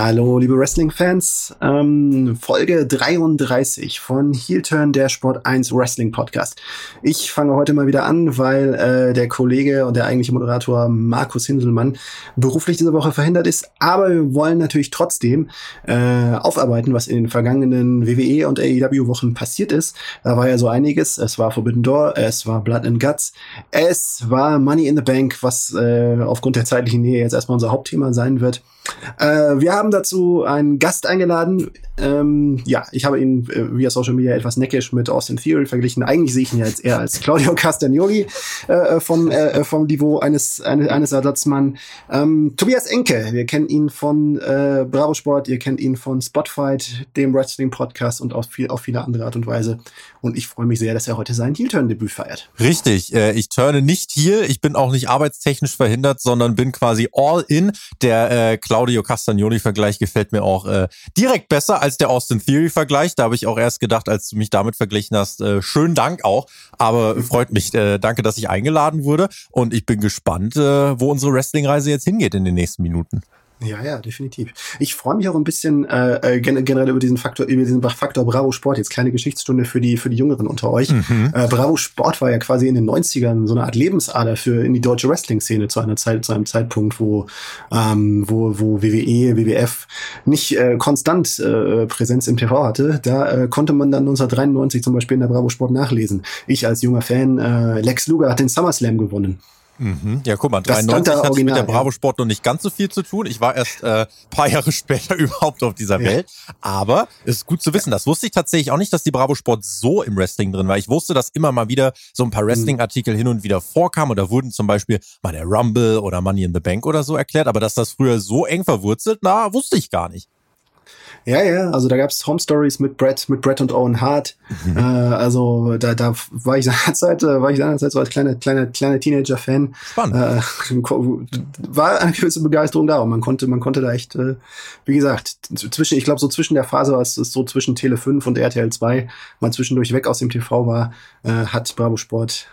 Hallo, liebe Wrestling-Fans. Ähm, Folge 33 von Heel Turn, der Sport 1 Wrestling Podcast. Ich fange heute mal wieder an, weil äh, der Kollege und der eigentliche Moderator Markus Hinselmann beruflich diese Woche verhindert ist. Aber wir wollen natürlich trotzdem äh, aufarbeiten, was in den vergangenen WWE und AEW-Wochen passiert ist. Da war ja so einiges. Es war Forbidden Door, es war Blood and Guts, es war Money in the Bank, was äh, aufgrund der zeitlichen Nähe jetzt erstmal unser Hauptthema sein wird. Äh, wir haben dazu einen Gast eingeladen. Ähm, ja, ich habe ihn äh, via Social Media etwas neckisch mit Austin Theory verglichen. Eigentlich sehe ich ihn jetzt eher als Claudio Castagnoli äh, äh vom, äh, vom Niveau eines, eines, eines Ersatzmann. Ähm, Tobias Enke, wir kennen ihn von äh, Bravo Sport, ihr kennt ihn von Spotfight, dem Wrestling-Podcast und auf, viel, auf viele andere Art und Weise. Und ich freue mich sehr, dass er heute sein Heel-Turn-Debüt feiert. Richtig, äh, ich turne nicht hier, ich bin auch nicht arbeitstechnisch verhindert, sondern bin quasi all in. Der äh, Claudio Castagnoli-Vergleich gefällt mir auch äh, direkt besser als der Austin Theory-Vergleich. Da habe ich auch erst gedacht, als du mich damit verglichen hast, äh, schönen Dank auch. Aber freut mich, äh, danke, dass ich eingeladen wurde. Und ich bin gespannt, äh, wo unsere Wrestling-Reise jetzt hingeht in den nächsten Minuten. Ja, ja, definitiv. Ich freue mich auch ein bisschen äh, äh generell über diesen Faktor, über diesen Faktor Bravo Sport. Jetzt kleine Geschichtsstunde für die für die Jüngeren unter euch. Mhm. Äh, Bravo Sport war ja quasi in den 90ern so eine Art Lebensader für in die deutsche Wrestling-Szene zu einer Zeit, zu einem Zeitpunkt, wo ähm, wo wo WWE, WWF nicht äh, konstant äh, Präsenz im TV hatte. Da äh, konnte man dann 1993 zum Beispiel in der Bravo Sport nachlesen. Ich als junger Fan, äh, Lex Luger hat den SummerSlam gewonnen. Mhm. Ja, guck mal, 93 hatte ich mit der Bravo Sport noch nicht ganz so viel zu tun. Ich war erst äh, paar Jahre später überhaupt auf dieser Welt. Aber es ist gut zu wissen. Das wusste ich tatsächlich auch nicht, dass die Bravo Sport so im Wrestling drin war. Ich wusste, dass immer mal wieder so ein paar mhm. Wrestling-Artikel hin und wieder vorkamen. Oder wurden zum Beispiel mal der Rumble oder Money in the Bank oder so erklärt. Aber dass das früher so eng verwurzelt, na, wusste ich gar nicht. Ja, ja, also da gab's Home Stories mit Brett, mit Brett und Owen Hart. Mhm. Äh, also da, da war ich seinerzeit, war ich seinerzeit so als kleiner, kleiner, kleiner Teenager-Fan. Spannend. Äh, war eine gewisse Begeisterung da und man konnte, man konnte da echt, äh, wie gesagt, zwischen, ich glaube so zwischen der Phase, was ist so zwischen Tele 5 und RTL 2, man zwischendurch weg aus dem TV war, äh, hat Bravo Sport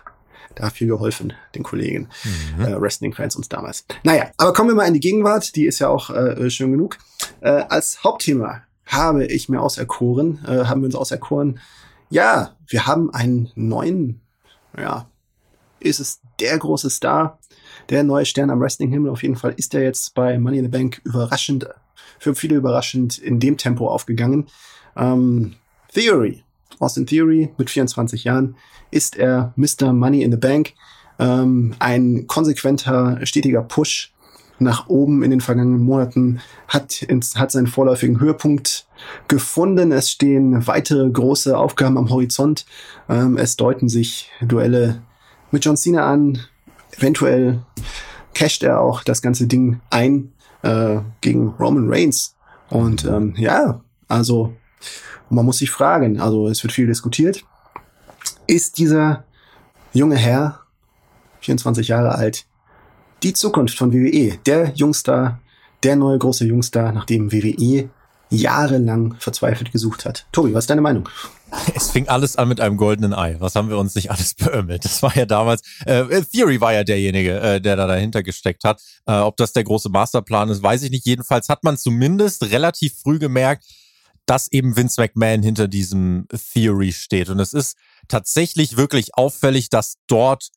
da viel geholfen, den Kollegen, mhm. äh, Wrestling-Fans uns damals. Naja, aber kommen wir mal in die Gegenwart, die ist ja auch äh, schön genug. Äh, als Hauptthema habe ich mir auserkoren, äh, haben wir uns auserkoren, ja, wir haben einen neuen, ja, ist es der große Star, der neue Stern am Wrestling-Himmel. Auf jeden Fall ist er jetzt bei Money in the Bank überraschend, für viele überraschend in dem Tempo aufgegangen. Ähm, Theory, Austin Theory mit 24 Jahren, ist er Mr. Money in the Bank. Ähm, ein konsequenter, stetiger Push nach oben in den vergangenen Monaten hat, ins, hat seinen vorläufigen Höhepunkt gefunden. Es stehen weitere große Aufgaben am Horizont. Ähm, es deuten sich Duelle mit John Cena an. Eventuell casht er auch das ganze Ding ein äh, gegen Roman Reigns. Und ähm, ja, also man muss sich fragen, also es wird viel diskutiert. Ist dieser junge Herr, 24 Jahre alt, die Zukunft von WWE, der Jungstar, der neue große Jungstar, nachdem WWE jahrelang verzweifelt gesucht hat. Tobi, was ist deine Meinung? Es fing alles an mit einem goldenen Ei. Was haben wir uns nicht alles beömmelt? Das war ja damals, äh, Theory war ja derjenige, äh, der da dahinter gesteckt hat. Äh, ob das der große Masterplan ist, weiß ich nicht. Jedenfalls hat man zumindest relativ früh gemerkt, dass eben Vince McMahon hinter diesem Theory steht. Und es ist tatsächlich wirklich auffällig, dass dort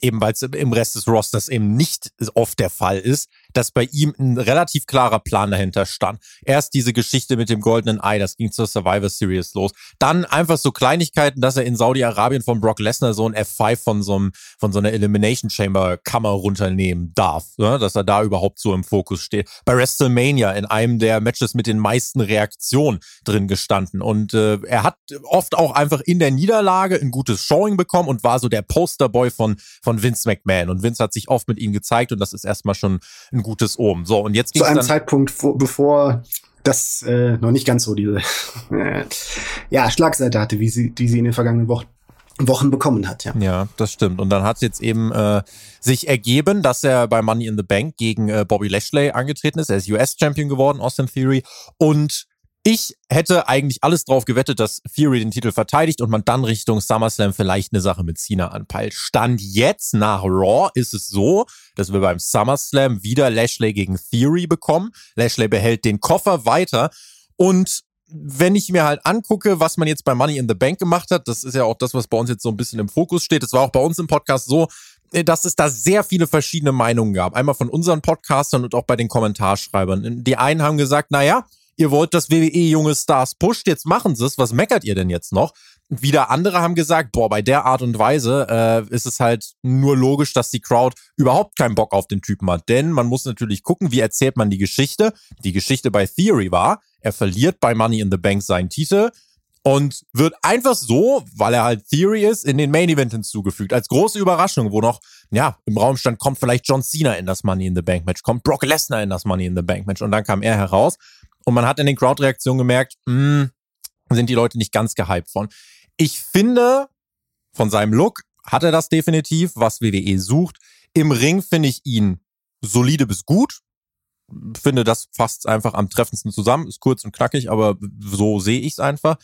eben weil es im Rest des Rosters eben nicht oft der Fall ist, dass bei ihm ein relativ klarer Plan dahinter stand. Erst diese Geschichte mit dem goldenen Ei, das ging zur Survivor Series los. Dann einfach so Kleinigkeiten, dass er in Saudi-Arabien von Brock Lesnar so ein F5 von so, einem, von so einer Elimination Chamber Kammer runternehmen darf, ne? dass er da überhaupt so im Fokus steht. Bei WrestleMania in einem der Matches mit den meisten Reaktionen drin gestanden. Und äh, er hat oft auch einfach in der Niederlage ein gutes Showing bekommen und war so der Posterboy von, von Vince McMahon. Und Vince hat sich oft mit ihm gezeigt und das ist erstmal schon ein ein gutes Ohm. So, und jetzt Zu einem Zeitpunkt, wo, bevor das äh, noch nicht ganz so diese ja, Schlagseite hatte, wie sie, die sie in den vergangenen Wochen Wochen bekommen hat, ja. Ja, das stimmt. Und dann hat es jetzt eben äh, sich ergeben, dass er bei Money in the Bank gegen äh, Bobby Lashley angetreten ist. Er ist US-Champion geworden, Austin Theory. Und Ich hätte eigentlich alles drauf gewettet, dass Fury den Titel verteidigt und man dann Richtung SummerSlam vielleicht eine Sache mit Cena anpeilt. Stand jetzt nach Raw ist es so, dass wir beim SummerSlam wieder Lashley gegen Theory bekommen. Lashley behält den Koffer weiter und wenn ich mir halt angucke, was man jetzt bei Money in the Bank gemacht hat, das ist ja auch das, was bei uns jetzt so ein bisschen im Fokus steht. Das war auch bei uns im Podcast so, äh, dass es da sehr viele verschiedene Meinungen gab. Einmal von unseren Podcastern und auch bei den Kommentarschreibern. Die einen haben gesagt, naja, ihr wollt, dass WWE junge Stars pusht, jetzt machen sie es, was meckert ihr denn jetzt noch? Wieder andere haben gesagt, boah, bei der Art und Weise äh, ist es halt nur logisch, dass die Crowd überhaupt keinen Bock auf den Typen hat. Denn man muss natürlich gucken, wie erzählt man die Geschichte. Die Geschichte bei Theory war, er verliert bei Money in the Bank seinen Titel und wird einfach so, weil er halt Theory ist, in den Main Event hinzugefügt. Als große Überraschung, wo noch, ja, im Raum stand, kommt vielleicht John Cena in das Money in the Bank Match, kommt Brock Lesnar in das Money in the Bank Match und dann kam er heraus und man hat in den Crowd-Reaktionen gemerkt, mh, hm, sind die Leute nicht ganz gehypt von. Ich finde, von seinem Look hat er das definitiv, was WWE sucht. Im Ring finde ich ihn solide bis gut. Finde, das fasst einfach am treffendsten zusammen. Ist kurz und knackig, aber so sehe ich es einfach.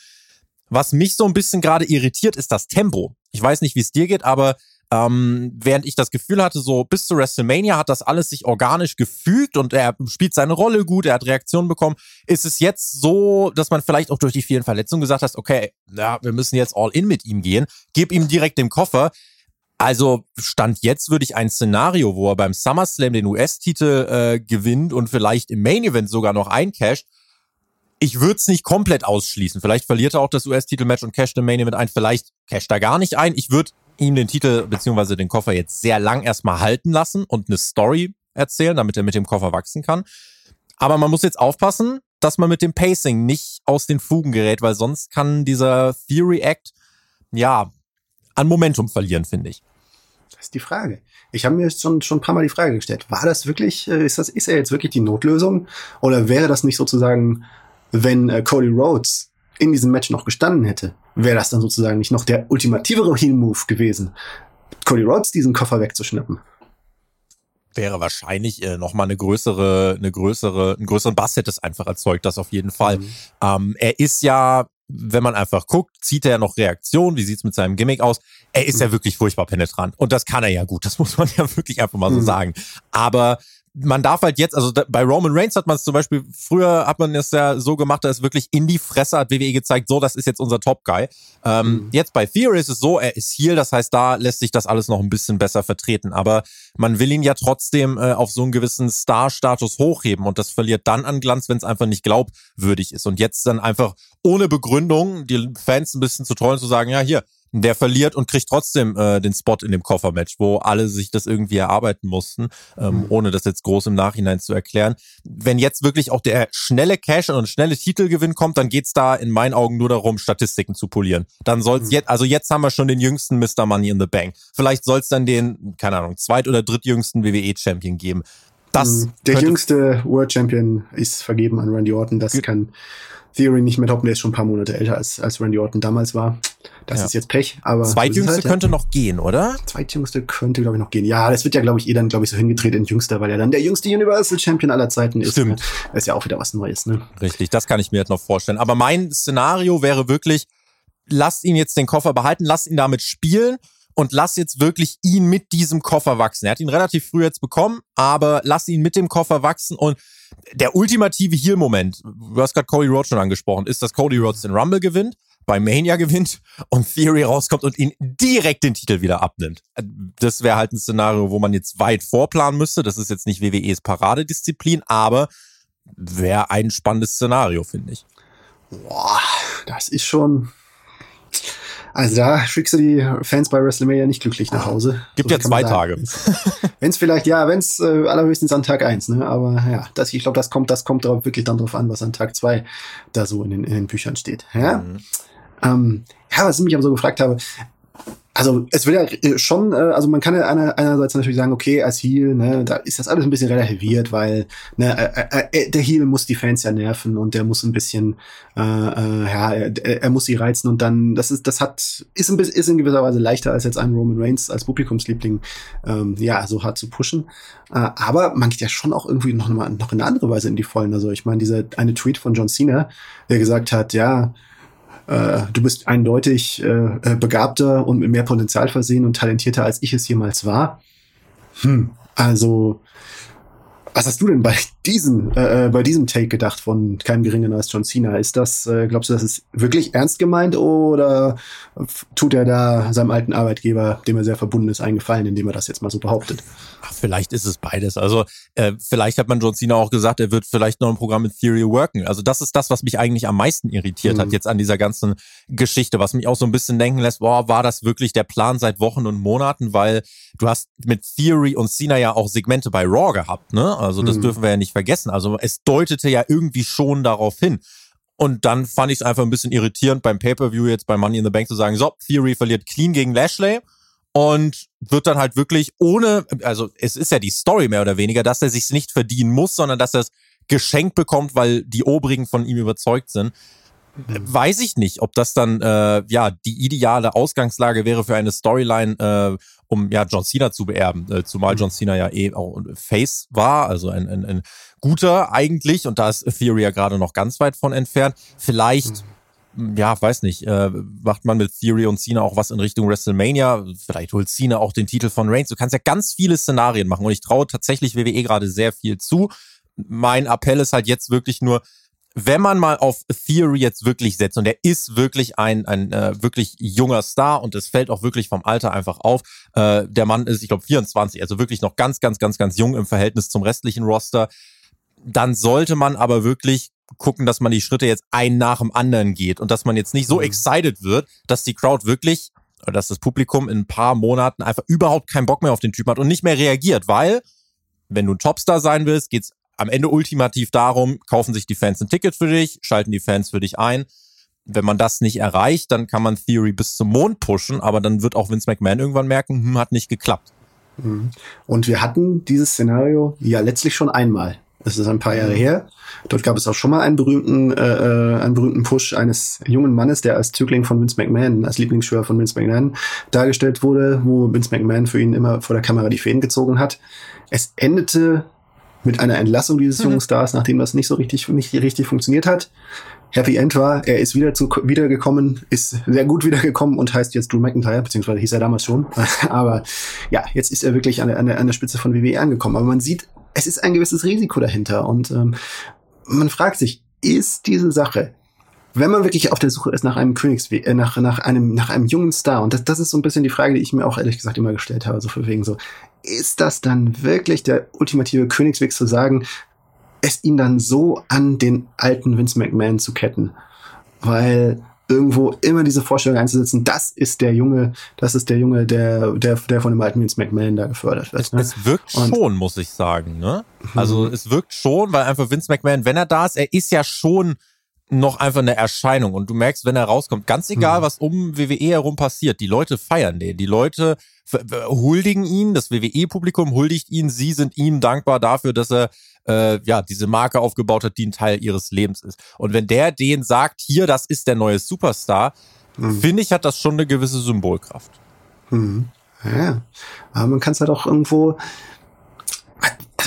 Was mich so ein bisschen gerade irritiert, ist das Tempo. Ich weiß nicht, wie es dir geht, aber ähm, während ich das Gefühl hatte, so bis zu WrestleMania hat das alles sich organisch gefügt und er spielt seine Rolle gut, er hat Reaktionen bekommen. Ist es jetzt so, dass man vielleicht auch durch die vielen Verletzungen gesagt hat, okay, ja, wir müssen jetzt all in mit ihm gehen, gib ihm direkt den Koffer. Also Stand jetzt würde ich ein Szenario, wo er beim SummerSlam den US-Titel äh, gewinnt und vielleicht im Main Event sogar noch eincasht, ich würde es nicht komplett ausschließen. Vielleicht verliert er auch das US-Titelmatch und casht im Main Event ein. Vielleicht casht er gar nicht ein. Ich würde ihm den Titel beziehungsweise den Koffer jetzt sehr lang erstmal halten lassen und eine Story erzählen, damit er mit dem Koffer wachsen kann. Aber man muss jetzt aufpassen, dass man mit dem Pacing nicht aus den Fugen gerät, weil sonst kann dieser Theory Act ja an Momentum verlieren, finde ich. Das ist die Frage. Ich habe mir schon, schon ein paar Mal die Frage gestellt, war das wirklich, äh, ist das, ist er jetzt wirklich die Notlösung? Oder wäre das nicht sozusagen wenn äh, Cody Rhodes in diesem Match noch gestanden hätte, wäre das dann sozusagen nicht noch der ultimativere Heel-Move gewesen, Cody Rhodes diesen Koffer wegzuschnappen. Wäre wahrscheinlich äh, noch mal eine größere, eine größere, einen größeren Bass hätte es einfach erzeugt, das auf jeden Fall. Mhm. Ähm, er ist ja, wenn man einfach guckt, zieht er ja noch Reaktion, wie sieht's mit seinem Gimmick aus? Er ist mhm. ja wirklich furchtbar penetrant und das kann er ja gut, das muss man ja wirklich einfach mal so mhm. sagen. Aber man darf halt jetzt, also bei Roman Reigns hat man es zum Beispiel, früher hat man es ja so gemacht, da ist wirklich in die Fresse hat WWE gezeigt, so, das ist jetzt unser Top-Guy. Ähm, mhm. Jetzt bei Theory ist es so, er ist hier, das heißt, da lässt sich das alles noch ein bisschen besser vertreten. Aber man will ihn ja trotzdem äh, auf so einen gewissen Star-Status hochheben und das verliert dann an Glanz, wenn es einfach nicht glaubwürdig ist. Und jetzt dann einfach ohne Begründung die Fans ein bisschen zu trollen, zu sagen, ja, hier, der verliert und kriegt trotzdem äh, den Spot in dem Koffermatch, wo alle sich das irgendwie erarbeiten mussten, ähm, mhm. ohne das jetzt groß im Nachhinein zu erklären. Wenn jetzt wirklich auch der schnelle Cash und schnelle Titelgewinn kommt, dann geht's da in meinen Augen nur darum, Statistiken zu polieren. Dann soll's mhm. jetzt, also jetzt haben wir schon den jüngsten Mr. Money in the Bank. Vielleicht soll's dann den, keine Ahnung, zweit- oder drittjüngsten WWE-Champion geben. Das mhm. der jüngste World Champion ist vergeben an Randy Orton. Das kann Theory nicht mehr toppen. Der ist schon ein paar Monate älter als, als Randy Orton damals war. Das ja. ist jetzt Pech. Aber Zweitjüngste halt, könnte ja. noch gehen, oder? Zweitjüngste könnte, glaube ich, noch gehen. Ja, das wird ja, glaube ich, eh dann, glaube ich, so hingedreht in Jüngster, weil er dann der jüngste Universal Champion aller Zeiten ist. Stimmt. Das ist ja auch wieder was Neues, ne? Richtig, das kann ich mir jetzt noch vorstellen. Aber mein Szenario wäre wirklich, lasst ihn jetzt den Koffer behalten, lasst ihn damit spielen und lass jetzt wirklich ihn mit diesem Koffer wachsen. Er hat ihn relativ früh jetzt bekommen, aber lass ihn mit dem Koffer wachsen und der ultimative Heal-Moment, du hast gerade Cody Rhodes schon angesprochen, ist, dass Cody Rhodes den Rumble gewinnt, bei Mania gewinnt und Theory rauskommt und ihn direkt den Titel wieder abnimmt. Das wäre halt ein Szenario, wo man jetzt weit vorplanen müsste. Das ist jetzt nicht WWEs Paradedisziplin, aber wäre ein spannendes Szenario, finde ich. Boah, das ist schon. Also da schickst du die Fans bei WrestleMania nicht glücklich nach Hause. Gibt so ja zwei Tage. Wenn es vielleicht, ja, wenn es äh, allerhöchstens an Tag eins, ne? Aber ja, das, ich glaube, das kommt, das kommt drauf, wirklich dann drauf an, was an Tag zwei da so in den, in den Büchern steht. Ja? Mhm. Ähm, ja, was ich mich aber so gefragt habe, also es wird ja äh, schon, äh, also man kann ja einer, einerseits natürlich sagen, okay, als Heel, ne, da ist das alles ein bisschen relativiert, weil ne, äh, äh, der Heel muss die Fans ja nerven und der muss ein bisschen, äh, äh, ja, er, er muss sie reizen und dann, das ist, das hat, ist ein bisschen, ist in gewisser Weise leichter als jetzt ein Roman Reigns als Publikumsliebling, ähm, ja, so hart zu pushen. Äh, aber man geht ja schon auch irgendwie noch, noch in eine andere Weise in die Vollen. Also ich meine, dieser eine Tweet von John Cena, der gesagt hat, ja, äh, du bist eindeutig äh, äh, begabter und mit mehr Potenzial versehen und talentierter, als ich es jemals war. Hm, also was hast du denn bei diesem, äh, äh, bei diesem Take gedacht von keinem geringeren als John Cena? Ist das, äh, glaubst du, das ist wirklich ernst gemeint oder tut er da seinem alten Arbeitgeber, dem er sehr verbunden ist, einen Gefallen, indem er das jetzt mal so behauptet? Ach, vielleicht ist es beides. Also äh, vielleicht hat man John Cena auch gesagt, er wird vielleicht noch ein Programm mit Theory worken. Also das ist das, was mich eigentlich am meisten irritiert mhm. hat jetzt an dieser ganzen Geschichte, was mich auch so ein bisschen denken lässt, boah, war das wirklich der Plan seit Wochen und Monaten? Weil du hast mit Theory und Cena ja auch Segmente bei Raw gehabt, ne? Also das mhm. dürfen wir ja nicht vergessen. Also es deutete ja irgendwie schon darauf hin. Und dann fand ich es einfach ein bisschen irritierend beim Pay-Per-View jetzt bei Money in the Bank zu sagen, so, Theory verliert clean gegen Lashley und wird dann halt wirklich ohne, also es ist ja die Story mehr oder weniger, dass er sich's nicht verdienen muss, sondern dass er es geschenkt bekommt, weil die Obrigen von ihm überzeugt sind. Mhm. Weiß ich nicht, ob das dann äh, ja die ideale Ausgangslage wäre für eine Storyline, äh, um ja John Cena zu beerben, äh, zumal mhm. John Cena ja eh auch Face war, also ein, ein, ein guter eigentlich und da ist Theory ja gerade noch ganz weit von entfernt. Vielleicht mhm. Ja, weiß nicht, äh, macht man mit Theory und Cena auch was in Richtung WrestleMania. Vielleicht holt Cena auch den Titel von Reigns. Du kannst ja ganz viele Szenarien machen und ich traue tatsächlich WWE gerade sehr viel zu. Mein Appell ist halt jetzt wirklich nur, wenn man mal auf Theory jetzt wirklich setzt und er ist wirklich ein, ein äh, wirklich junger Star und es fällt auch wirklich vom Alter einfach auf. Äh, der Mann ist, ich glaube, 24, also wirklich noch ganz, ganz, ganz, ganz jung im Verhältnis zum restlichen Roster. Dann sollte man aber wirklich gucken, dass man die Schritte jetzt ein nach dem anderen geht und dass man jetzt nicht so mhm. excited wird, dass die Crowd wirklich, dass das Publikum in ein paar Monaten einfach überhaupt keinen Bock mehr auf den Typen hat und nicht mehr reagiert, weil wenn du ein Topstar sein willst, geht's am Ende ultimativ darum, kaufen sich die Fans ein Ticket für dich, schalten die Fans für dich ein. Wenn man das nicht erreicht, dann kann man Theory bis zum Mond pushen, aber dann wird auch Vince McMahon irgendwann merken, hm, hat nicht geklappt. Mhm. Und wir hatten dieses Szenario ja letztlich schon einmal. Das ist ein paar Jahre mhm. her. Dort gab es auch schon mal einen berühmten, äh, äh, einen berühmten Push eines jungen Mannes, der als Zögling von Vince McMahon, als Lieblingsschüler von Vince McMahon dargestellt wurde, wo Vince McMahon für ihn immer vor der Kamera die Fäden gezogen hat. Es endete mit einer Entlassung dieses mhm. jungen Stars, nachdem das nicht so richtig, nicht richtig funktioniert hat. Happy End war, er ist wieder zu, wiedergekommen, ist sehr gut wiedergekommen und heißt jetzt Drew McIntyre, beziehungsweise hieß er damals schon. Aber ja, jetzt ist er wirklich an der, an der, an der Spitze von WWE angekommen. Aber man sieht, es ist ein gewisses Risiko dahinter und ähm, man fragt sich, ist diese Sache wenn man wirklich auf der Suche ist nach einem Königsweg, äh, nach, nach einem, nach einem jungen Star, und das, das ist so ein bisschen die Frage, die ich mir auch ehrlich gesagt immer gestellt habe, so für wegen so, ist das dann wirklich der ultimative Königsweg zu sagen, es ihn dann so an den alten Vince McMahon zu ketten? Weil irgendwo immer diese Vorstellung einzusetzen, das ist der Junge, das ist der Junge, der, der, der von dem alten Vince McMahon da gefördert wird. Ne? Es, wirkt und schon, muss ich sagen, ne? Also mhm. es wirkt schon, weil einfach Vince McMahon, wenn er da ist, er ist ja schon noch einfach eine Erscheinung. Und du merkst, wenn er rauskommt, ganz egal, mhm. was um WWE herum passiert, die Leute feiern den. Die Leute huldigen ihn, das WWE-Publikum huldigt ihn, sie sind ihm dankbar dafür, dass er äh, ja diese Marke aufgebaut hat, die ein Teil ihres Lebens ist. Und wenn der denen sagt, hier, das ist der neue Superstar, mhm. finde ich, hat das schon eine gewisse Symbolkraft. Mhm. Ja, aber man kann es halt auch irgendwo,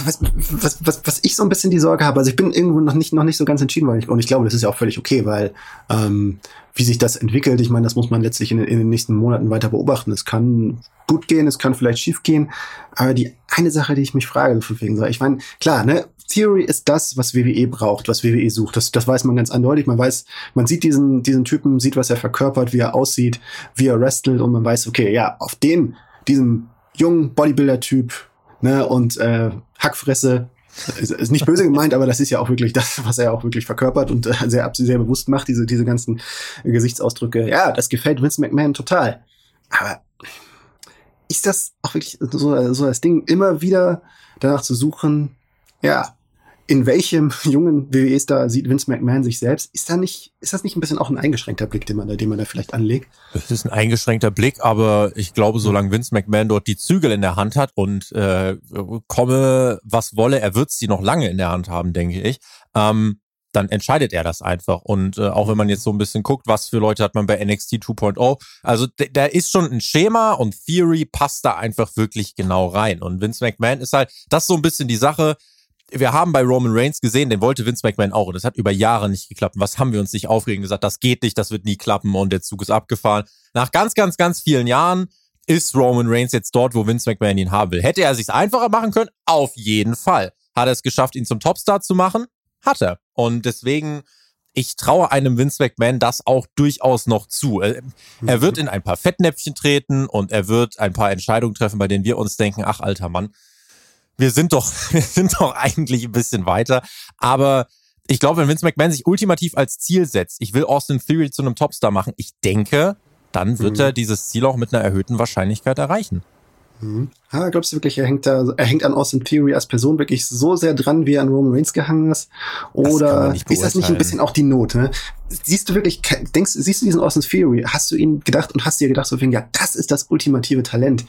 was, was, was, was ich so ein bisschen die Sorge habe, also ich bin irgendwo noch nicht, noch nicht so ganz entschieden, weil ich, und ich glaube, das ist ja auch völlig okay, weil ähm, wie sich das entwickelt, ich meine, das muss man letztlich in, in den nächsten Monaten weiter beobachten. Es kann gut gehen, es kann vielleicht schief gehen, aber die eine Sache, die ich mich frage, wegen so, ich meine, klar, ne, Theory ist das, was WWE braucht, was WWE sucht. Das, das weiß man ganz eindeutig. Man weiß, man sieht diesen, diesen Typen, sieht, was er verkörpert, wie er aussieht, wie er wrestelt und man weiß, okay, ja, auf den, diesen jungen Bodybuilder-Typ, ne, und äh, Hackfresse. Ist, ist nicht böse gemeint, aber das ist ja auch wirklich das, was er auch wirklich verkörpert und äh, sehr, sehr bewusst macht, diese, diese ganzen Gesichtsausdrücke. Ja, das gefällt Vince McMahon total. Aber ist das auch wirklich so, so das Ding, immer wieder danach zu suchen, ja, in welchem jungen WWE-Star sieht Vince McMahon sich selbst? Ist da nicht, ist das nicht ein bisschen auch ein eingeschränkter Blick, den man da, den man da vielleicht anlegt? Es ist ein eingeschränkter Blick, aber ich glaube, solange Vince McMahon dort die Zügel in der Hand hat und äh, komme, was wolle, er wird sie noch lange in der Hand haben, denke ich. Ähm, dann entscheidet er das einfach. Und äh, auch wenn man jetzt so ein bisschen guckt, was für Leute hat man bei NXT 2.0, also da ist schon ein Schema und Theory passt da einfach wirklich genau rein. Und Vince McMahon ist halt, das ist so ein bisschen die Sache, wir haben bei Roman Reigns gesehen, den wollte Vince McMahon auch und das hat über Jahre nicht geklappt. was haben wir uns nicht aufregen gesagt, das geht nicht, das wird nie klappen und der Zug ist abgefahren. Nach ganz, ganz, ganz vielen Jahren ist Roman Reigns jetzt dort, wo Vince McMahon ihn haben will. Hätte er sich's einfacher machen können? Auf jeden Fall. Hat er es geschafft, ihn zum Topstar zu machen? Hat er. Und deswegen, ich traue einem Vince McMahon das auch durchaus noch zu. Er, er wird in ein paar Fettnäpfchen treten und er wird ein paar Entscheidungen treffen, bei denen wir uns denken, ach alter Mann, wir sind doch, wir sind doch eigentlich ein bisschen weiter. Aber ich glaube, wenn Vince McMahon sich ultimativ als Ziel setzt, ich will Austin Theory zu einem Topstar machen, ich denke, dann wird mhm. er dieses Ziel auch mit einer erhöhten Wahrscheinlichkeit erreichen. Mhm. Ah, glaubst du wirklich, er hängt da, er hängt an Austin Theory als Person wirklich so sehr dran, wie er an Roman Reigns gehangen ist? Oder ist das nicht ein bisschen auch die Not? Ne? Siehst du wirklich, denkst, siehst du diesen Austin Theory? Hast du ihn gedacht und hast dir gedacht, so ja, das ist das ultimative Talent?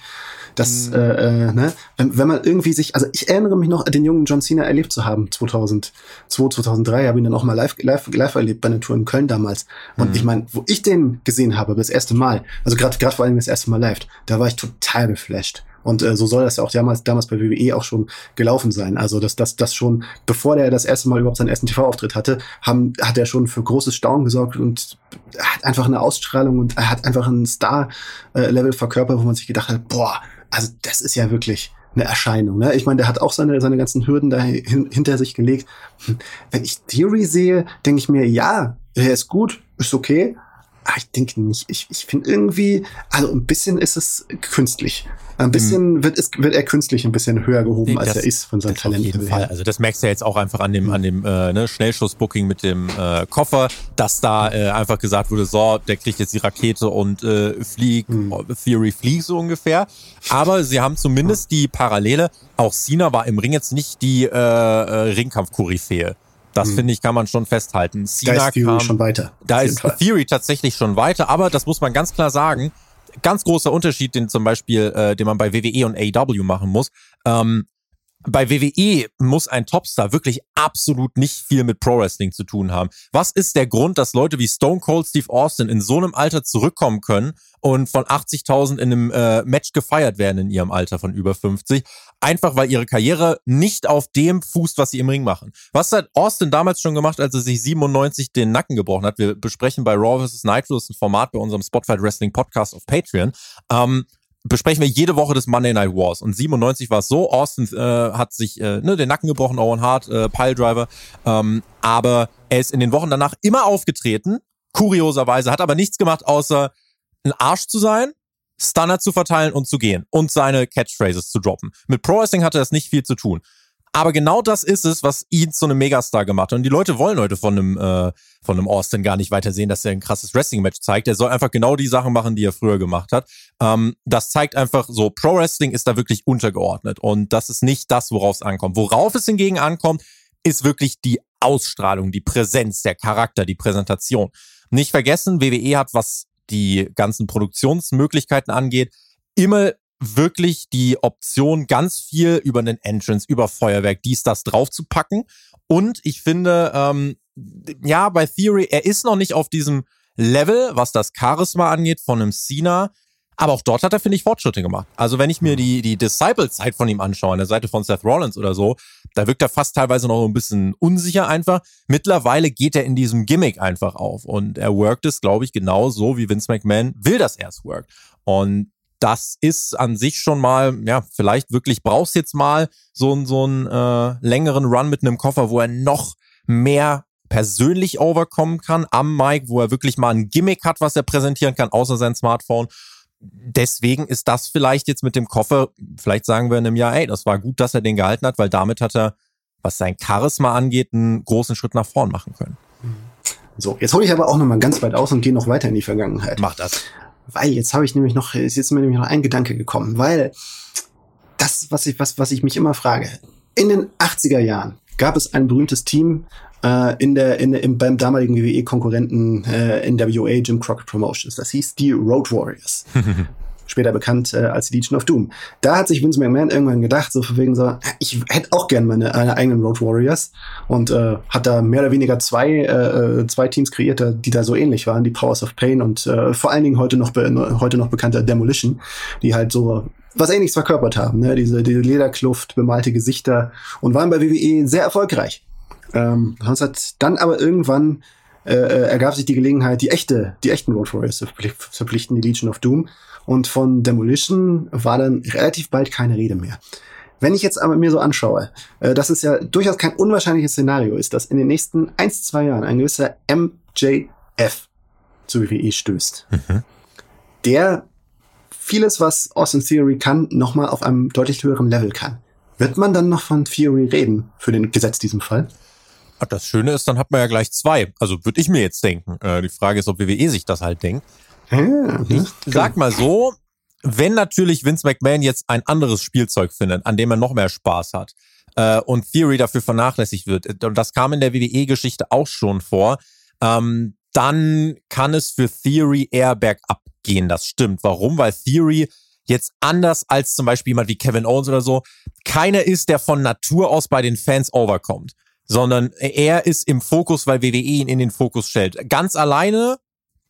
Das, mhm. äh, äh, ne? wenn, wenn man irgendwie sich, also ich erinnere mich noch, den jungen John Cena erlebt zu haben, 2002, 2003, habe ihn dann auch mal live, live, live erlebt bei einer Tour in Köln damals. Und mhm. ich meine, wo ich den gesehen habe, das erste Mal, also gerade gerade vor allem das erste Mal live, da war ich total geflasht. Und äh, so soll das ja auch damals, damals bei WWE auch schon gelaufen sein. Also dass das, das schon, bevor der das erste Mal überhaupt seinen ersten TV-Auftritt hatte, haben, hat er schon für großes Staunen gesorgt und hat einfach eine Ausstrahlung und er hat einfach ein Star-Level äh, verkörpert, wo man sich gedacht hat, boah, also das ist ja wirklich eine Erscheinung. Ne? Ich meine, der hat auch seine, seine ganzen Hürden da hin, hinter sich gelegt. Hm, wenn ich Theory sehe, denke ich mir, ja, er ist gut, ist okay. Aber ich denke nicht. Ich, ich finde irgendwie, also ein bisschen ist es künstlich. Ein bisschen mhm. wird, es, wird er künstlich ein bisschen höher gehoben, als er ist von seinem Talent. Auf jeden Fall. Also das merkst du ja jetzt auch einfach an dem, an dem äh, ne, Schnellschussbooking mit dem äh, Koffer, dass da äh, einfach gesagt wurde, so, der kriegt jetzt die Rakete und äh, fliegt, mhm. Theory fliegt so ungefähr. Aber sie haben zumindest die Parallele, auch Cena war im Ring jetzt nicht die äh, äh, Ringkampf-Koryphäe. Das mhm. finde ich, kann man schon festhalten. Cena da ist Theory kam, schon weiter. Da ist Theory tatsächlich schon weiter, aber das muss man ganz klar sagen ganz großer Unterschied, den zum Beispiel, äh, den man bei WWE und AEW machen muss. Ähm, bei WWE muss ein Topstar wirklich absolut nicht viel mit Pro Wrestling zu tun haben. Was ist der Grund, dass Leute wie Stone Cold Steve Austin in so einem Alter zurückkommen können und von 80.000 in einem äh, Match gefeiert werden in ihrem Alter von über 50? Einfach weil ihre Karriere nicht auf dem fußt, was sie im Ring machen. Was hat Austin damals schon gemacht, als er sich 97 den Nacken gebrochen hat? Wir besprechen bei Raw vs. Nitro, das ist ein Format bei unserem Spotlight Wrestling Podcast auf Patreon. Ähm, besprechen wir jede Woche des Monday Night Wars. Und 97 war es so, Austin äh, hat sich äh, ne, den Nacken gebrochen, Owen Hart, äh, Piledriver. Ähm, aber er ist in den Wochen danach immer aufgetreten, kurioserweise, hat aber nichts gemacht, außer ein Arsch zu sein, Stunner zu verteilen und zu gehen und seine Catchphrases zu droppen. Mit Pro Wrestling hatte das nicht viel zu tun. Aber genau das ist es, was ihn zu einem Megastar gemacht hat. Und die Leute wollen heute von einem, äh, von einem Austin gar nicht weiter sehen, dass er ein krasses Wrestling-Match zeigt. Er soll einfach genau die Sachen machen, die er früher gemacht hat. Ähm, das zeigt einfach so, Pro-Wrestling ist da wirklich untergeordnet. Und das ist nicht das, worauf es ankommt. Worauf es hingegen ankommt, ist wirklich die Ausstrahlung, die Präsenz, der Charakter, die Präsentation. Nicht vergessen, WWE hat, was die ganzen Produktionsmöglichkeiten angeht, immer wirklich die Option, ganz viel über einen Entrance, über Feuerwerk, dies, das draufzupacken. Und ich finde, ähm, ja, bei Theory, er ist noch nicht auf diesem Level, was das Charisma angeht, von einem Cena. Aber auch dort hat er, finde ich, Fortschritte gemacht. Also wenn ich mir die, die Disciple-Zeit von ihm anschaue, an der Seite von Seth Rollins oder so, da wirkt er fast teilweise noch ein bisschen unsicher einfach. Mittlerweile geht er in diesem Gimmick einfach auf und er workt es, glaube ich, genau so, wie Vince McMahon will, dass er es workt. Und das ist an sich schon mal, ja, vielleicht wirklich brauchst jetzt mal so, so einen äh, längeren Run mit einem Koffer, wo er noch mehr persönlich overkommen kann am Mic, wo er wirklich mal ein Gimmick hat, was er präsentieren kann, außer sein Smartphone. Deswegen ist das vielleicht jetzt mit dem Koffer, vielleicht sagen wir in einem Jahr, ey, das war gut, dass er den gehalten hat, weil damit hat er, was sein Charisma angeht, einen großen Schritt nach vorn machen können. So, jetzt hole ich aber auch noch mal ganz weit aus und gehe noch weiter in die Vergangenheit. Mach das. Weil jetzt habe ich nämlich noch, ist jetzt mir nämlich noch ein Gedanke gekommen, weil das, was ich, was, was ich mich immer frage, in den 80er Jahren gab es ein berühmtes Team äh, in der, in, im, beim damaligen WWE-Konkurrenten äh, NWA Jim Crockett Promotions. Das hieß die Road Warriors. später bekannt äh, als Legion of Doom. Da hat sich Vince McMahon irgendwann gedacht, so von wegen so, ich hätte auch gern meine, meine eigenen Road Warriors und äh, hat da mehr oder weniger zwei, äh, äh zwei Teams kreiert, die da so ähnlich waren, die Powers of Pain und äh, vor allen Dingen heute noch, heute noch bekannter Demolition, die halt so was ähnliches verkörpert haben, ne? diese, diese Lederkluft, bemalte Gesichter und waren bei WWE sehr erfolgreich. Ähm, hat dann aber irgendwann äh, äh, ergab sich die Gelegenheit, die echte, die echten Road Warriors zu verpflichten, die Legion of Doom. Und von Demolition war dann relativ bald keine Rede mehr. Wenn ich jetzt aber mir so anschaue, äh, dass es ja durchaus kein unwahrscheinliches Szenario ist, dass in den nächsten eins, zwei Jahren ein gewisser MJF zu WWE stößt, mhm. der vieles, was Austin Theory kann, nochmal auf einem deutlich höheren Level kann. Wird man dann noch von Theory reden, für den Gesetz diesem Fall? Das Schöne ist, dann hat man ja gleich zwei. Also würde ich mir jetzt denken. Äh, die Frage ist, ob WWE sich das halt denkt. Ich sag mal so, wenn natürlich Vince McMahon jetzt ein anderes Spielzeug findet, an dem er noch mehr Spaß hat äh, und Theory dafür vernachlässigt wird, und das kam in der WWE-Geschichte auch schon vor, ähm, dann kann es für Theory eher bergab gehen. Das stimmt. Warum? Weil Theory jetzt anders als zum Beispiel jemand wie Kevin Owens oder so, keiner ist, der von Natur aus bei den Fans overkommt, sondern er ist im Fokus, weil WWE ihn in den Fokus stellt. Ganz alleine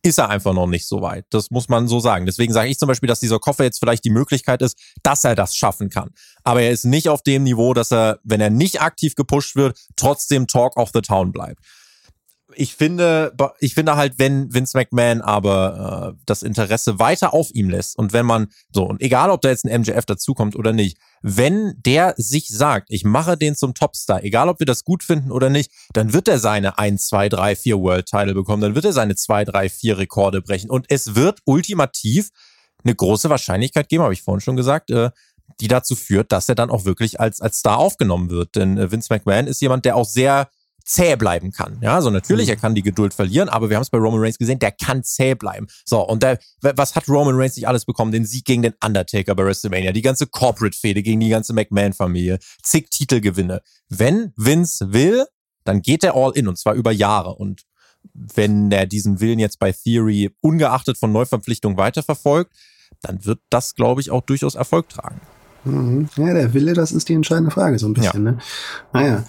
ist er einfach noch nicht so weit. Das muss man so sagen. Deswegen sage ich zum Beispiel, dass dieser Koffer jetzt vielleicht die Möglichkeit ist, dass er das schaffen kann. Aber er ist nicht auf dem Niveau, dass er, wenn er nicht aktiv gepusht wird, trotzdem Talk of the Town bleibt ich finde, ich finde halt, wenn Vince McMahon aber äh, das Interesse weiter auf ihm lässt und wenn man so und egal, ob da jetzt ein MJF dazukommt oder nicht, wenn der sich sagt, ich mache den zum Topstar, egal ob wir das gut finden oder nicht, dann wird er seine 1, 2, 3, 4 World Title bekommen, dann wird er seine 2, 3, 4 Rekorde brechen und es wird ultimativ eine große Wahrscheinlichkeit geben, habe ich vorhin schon gesagt, äh, die dazu führt, dass er dann auch wirklich als als Star aufgenommen wird, denn äh, Vince McMahon ist jemand, der auch sehr zäh bleiben kann. Ja, so natürlich, mhm. er kann die Geduld verlieren, aber wir haben es bei Roman Reigns gesehen, der kann zäh bleiben. So, und der, was hat Roman Reigns nicht alles bekommen? Den Sieg gegen den Undertaker bei WrestleMania, die ganze Corporate-Fehde gegen die ganze McMahon-Familie, zig Titelgewinne. Wenn Vince will, dann geht er all in und zwar über Jahre. Und wenn er diesen Willen jetzt bei Theory ungeachtet von Neuverpflichtung weiterverfolgt, dann wird das, glaube ich, auch durchaus Erfolg tragen. Mhm. Ja, der Wille, das ist die entscheidende Frage, so ein bisschen, ja. ne? Naja.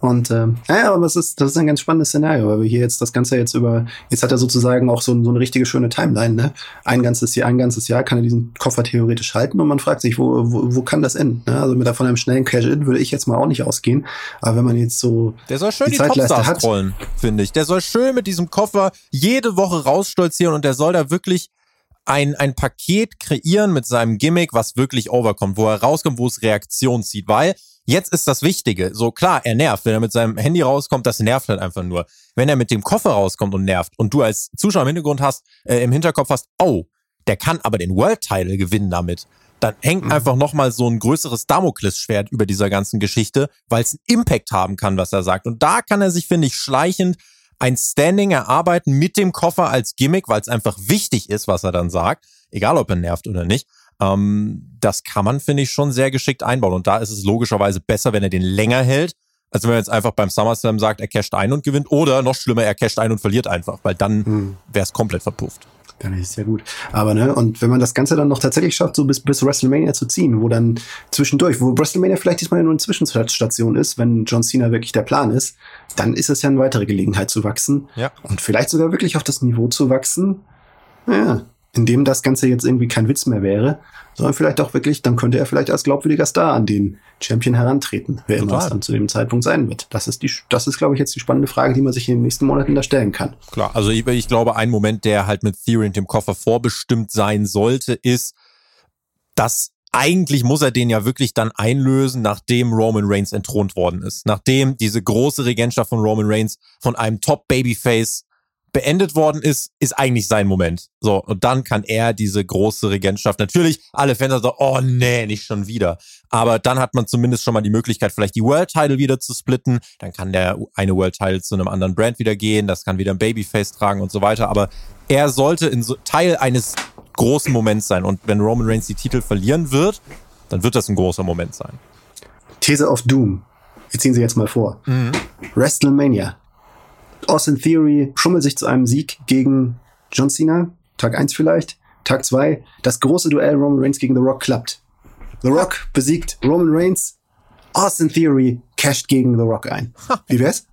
Und ähm, naja, aber es ist, das ist ein ganz spannendes Szenario, weil wir hier jetzt das Ganze jetzt über, jetzt hat er sozusagen auch so, so eine richtige schöne Timeline, ne? Ein ganzes Jahr, ein ganzes Jahr kann er diesen Koffer theoretisch halten und man fragt sich, wo, wo, wo kann das enden? Ne? Also mit davon einem schnellen Cash-In würde ich jetzt mal auch nicht ausgehen. Aber wenn man jetzt so. Der soll schön die, die Topstars hat, rollen, finde ich. Der soll schön mit diesem Koffer jede Woche rausstolzieren und der soll da wirklich ein, ein Paket kreieren mit seinem Gimmick, was wirklich overkommt, wo er rauskommt, wo es Reaktion zieht, weil jetzt ist das Wichtige. So klar, er nervt. Wenn er mit seinem Handy rauskommt, das nervt halt einfach nur. Wenn er mit dem Koffer rauskommt und nervt und du als Zuschauer im Hintergrund hast, äh, im Hinterkopf hast, oh, der kann aber den World Title gewinnen damit. Dann hängt mhm. einfach nochmal so ein größeres Damoklesschwert über dieser ganzen Geschichte, weil es einen Impact haben kann, was er sagt. Und da kann er sich, finde ich, schleichend ein Standing erarbeiten mit dem Koffer als Gimmick, weil es einfach wichtig ist, was er dann sagt, egal ob er nervt oder nicht. Ähm, das kann man, finde ich, schon sehr geschickt einbauen. Und da ist es logischerweise besser, wenn er den länger hält, als wenn er jetzt einfach beim SummerSlam sagt, er casht ein und gewinnt. Oder noch schlimmer, er casht ein und verliert einfach, weil dann hm. wäre es komplett verpufft. Dann ist es ja gut. Aber ne, und wenn man das Ganze dann noch tatsächlich schafft, so bis, bis WrestleMania zu ziehen, wo dann zwischendurch, wo WrestleMania vielleicht diesmal nur eine Zwischenstation ist, wenn John Cena wirklich der Plan ist, dann ist es ja eine weitere Gelegenheit zu wachsen. Ja. Und vielleicht sogar wirklich auf das Niveau zu wachsen. Ja, in dem das Ganze jetzt irgendwie kein Witz mehr wäre, sondern vielleicht auch wirklich, dann könnte er vielleicht als glaubwürdiger Star an den Champion herantreten, wer immer es dann zu dem Zeitpunkt sein wird. Das ist die, das ist, glaube ich, jetzt die spannende Frage, die man sich in den nächsten Monaten da stellen kann. Klar, also ich, ich glaube, ein Moment, der halt mit Theory und dem Koffer vorbestimmt sein sollte, ist, dass eigentlich muss er den ja wirklich dann einlösen, nachdem Roman Reigns entthront worden ist. Nachdem diese große Regentschaft von Roman Reigns von einem Top-Babyface beendet worden ist, ist eigentlich sein Moment. So, und dann kann er diese große Regentschaft, natürlich, alle Fans sagen, oh nee, nicht schon wieder. Aber dann hat man zumindest schon mal die Möglichkeit, vielleicht die World Title wieder zu splitten. Dann kann der eine World Title zu einem anderen Brand wieder gehen, das kann wieder ein Babyface tragen und so weiter. Aber er sollte in so Teil eines großen Moments sein. Und wenn Roman Reigns die Titel verlieren wird, dann wird das ein großer Moment sein. These of Doom. Wir ziehen sie jetzt mal vor. Mhm. WrestleMania. Austin Theory schummelt sich zu einem Sieg gegen John Cena. Tag 1 vielleicht. Tag 2. Das große Duell Roman Reigns gegen The Rock klappt. The Rock besiegt Roman Reigns. Austin Theory casht gegen The Rock ein. Wie wär's?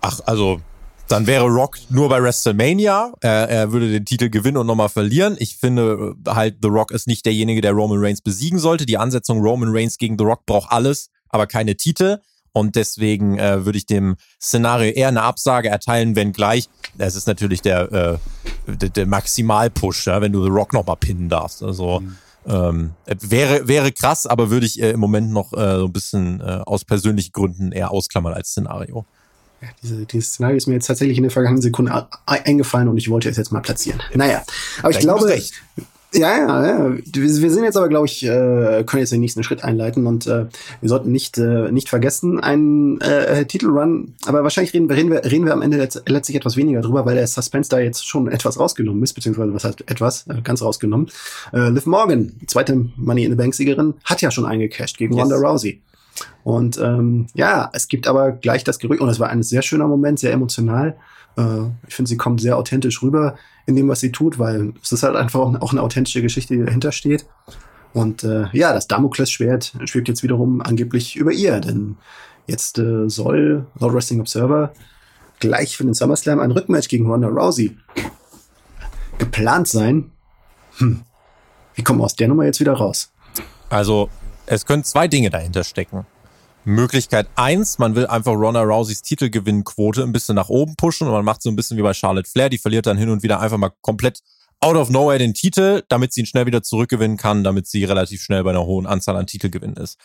Ach, also dann wäre Rock nur bei WrestleMania. Er, er würde den Titel gewinnen und nochmal verlieren. Ich finde halt, The Rock ist nicht derjenige, der Roman Reigns besiegen sollte. Die Ansetzung Roman Reigns gegen The Rock braucht alles, aber keine Titel. Und deswegen äh, würde ich dem Szenario eher eine Absage erteilen, wenngleich, es ist natürlich der, äh, der, der Maximalpush, ja, wenn du The Rock nochmal pinnen darfst. Also mhm. ähm, wäre, wäre krass, aber würde ich äh, im Moment noch äh, so ein bisschen äh, aus persönlichen Gründen eher ausklammern als Szenario. Ja, diese, dieses Szenario ist mir jetzt tatsächlich in der vergangenen Sekunde eingefallen und ich wollte es jetzt mal platzieren. Naja, aber ich glaube, recht. Ja, ja, ja. Wir sind jetzt aber, glaube ich, äh, können jetzt den nächsten Schritt einleiten und äh, wir sollten nicht, äh, nicht vergessen, einen äh, Titelrun, aber wahrscheinlich reden, reden, wir, reden wir am Ende letzt, letztlich etwas weniger drüber, weil der Suspense da jetzt schon etwas rausgenommen ist, beziehungsweise was heißt etwas, äh, ganz rausgenommen. Äh, Liv Morgan, zweite Money in the Bank-Siegerin, hat ja schon eingecashed gegen yes. Ronda Rousey. Und ähm, ja, es gibt aber gleich das Gerücht, und es war ein sehr schöner Moment, sehr emotional. Äh, ich finde, sie kommt sehr authentisch rüber in dem, was sie tut, weil es ist halt einfach auch eine authentische Geschichte, die dahinter steht. Und äh, ja, das Damoklesschwert schwebt jetzt wiederum angeblich über ihr, denn jetzt äh, soll laut Wrestling Observer gleich für den SummerSlam ein Rückmatch gegen Ronda Rousey geplant sein. Hm. Wie kommen wir aus der Nummer jetzt wieder raus? Also, es können zwei Dinge dahinter stecken. Möglichkeit eins, man will einfach Ronda Rouseys Titelgewinnquote ein bisschen nach oben pushen und man macht so ein bisschen wie bei Charlotte Flair, die verliert dann hin und wieder einfach mal komplett out of nowhere den Titel, damit sie ihn schnell wieder zurückgewinnen kann, damit sie relativ schnell bei einer hohen Anzahl an Titelgewinnen ist.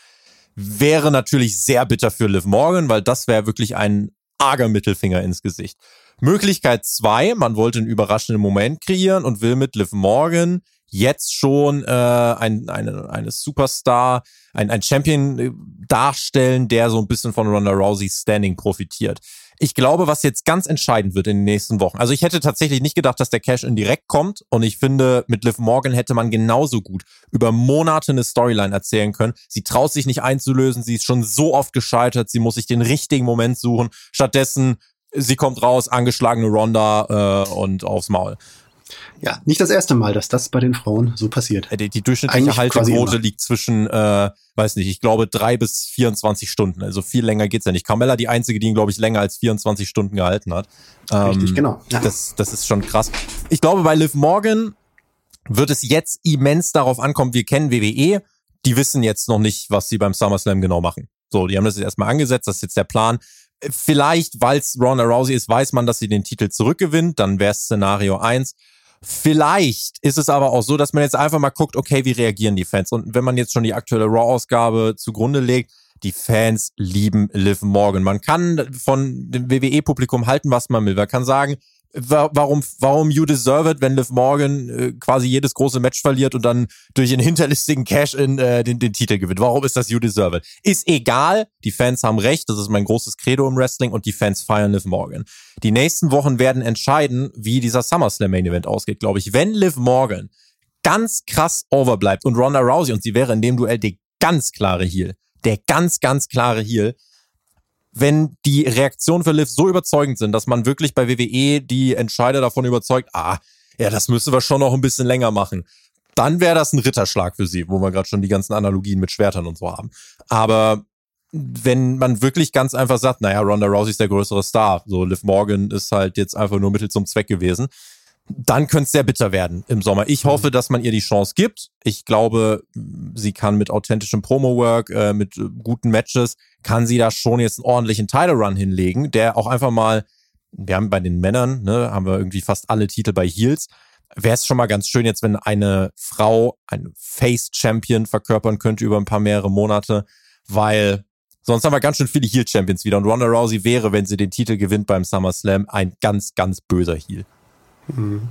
Wäre natürlich sehr bitter für Liv Morgan, weil das wäre wirklich ein arger Mittelfinger ins Gesicht. Möglichkeit zwei, man wollte einen überraschenden Moment kreieren und will mit Liv Morgan jetzt schon äh, ein, eine, eine Superstar, ein, ein Champion äh, darstellen, der so ein bisschen von Ronda Rouseys Standing profitiert. Ich glaube, was jetzt ganz entscheidend wird in den nächsten Wochen. Also ich hätte tatsächlich nicht gedacht, dass der Cash-In direkt kommt. Und ich finde, mit Liv Morgan hätte man genauso gut über Monate eine Storyline erzählen können. Sie traut sich nicht einzulösen. Sie ist schon so oft gescheitert. Sie muss sich den richtigen Moment suchen. Stattdessen, sie kommt raus, angeschlagene Ronda äh, und aufs Maul. Ja, nicht das erste Mal, dass das bei den Frauen so passiert. Die, die durchschnittliche Haltequote liegt zwischen, äh, weiß nicht, ich glaube drei bis 24 Stunden. Also viel länger geht's ja nicht. Carmella die einzige, die ihn, glaube ich, länger als 24 Stunden gehalten hat. Ähm, Richtig, genau. Ja. Das, das ist schon krass. Ich glaube, bei Liv Morgan wird es jetzt immens darauf ankommen, wir kennen WWE, die wissen jetzt noch nicht, was sie beim SummerSlam genau machen. So, die haben das jetzt erstmal angesetzt, das ist jetzt der Plan. Vielleicht, weil es Ronda Rousey ist, weiß man, dass sie den Titel zurückgewinnt, dann wäre Szenario eins. Vielleicht ist es aber auch so, dass man jetzt einfach mal guckt, okay, wie reagieren die Fans? Und wenn man jetzt schon die aktuelle Raw-Ausgabe zugrunde legt, die Fans lieben Liv Morgan. Man kann von dem WWE-Publikum halten, was man will. Man kann sagen, warum, warum you deserve it, wenn Liv Morgan äh, quasi jedes große Match verliert und dann durch einen hinterlistigen Cash-In äh, den, den Titel gewinnt. Warum ist das you deserve it? Ist egal, die Fans haben recht, das ist mein großes Credo im Wrestling und die Fans feiern Liv Morgan. Die nächsten Wochen werden entscheiden, wie dieser SummerSlam Main Event ausgeht, glaube ich. Wenn Liv Morgan ganz krass overbleibt und Ronda Rousey und sie wäre in dem Duell der ganz klare Heel, der ganz, ganz klare Heel, wenn die Reaktionen für Liv so überzeugend sind, dass man wirklich bei WWE die Entscheider davon überzeugt, ah, ja, das müssen wir schon noch ein bisschen länger machen. Dann wäre das ein Ritterschlag für sie, wo wir gerade schon die ganzen Analogien mit Schwertern und so haben. Aber wenn man wirklich ganz einfach sagt, naja, Ronda Rousey ist der größere Star, so Liv Morgan ist halt jetzt einfach nur Mittel zum Zweck gewesen, dann könnte es sehr bitter werden im Sommer. Ich hoffe, dass man ihr die Chance gibt. Ich glaube, sie kann mit authentischem Promo-Work, äh, mit guten Matches, kann sie da schon jetzt einen ordentlichen Title-Run hinlegen, der auch einfach mal, wir haben bei den Männern, ne, haben wir irgendwie fast alle Titel bei Heels. Wäre es schon mal ganz schön jetzt, wenn eine Frau einen Face-Champion verkörpern könnte über ein paar mehrere Monate, weil sonst haben wir ganz schön viele Heel-Champions wieder. Und Ronda Rousey wäre, wenn sie den Titel gewinnt beim SummerSlam, ein ganz, ganz böser Heel. Mhm.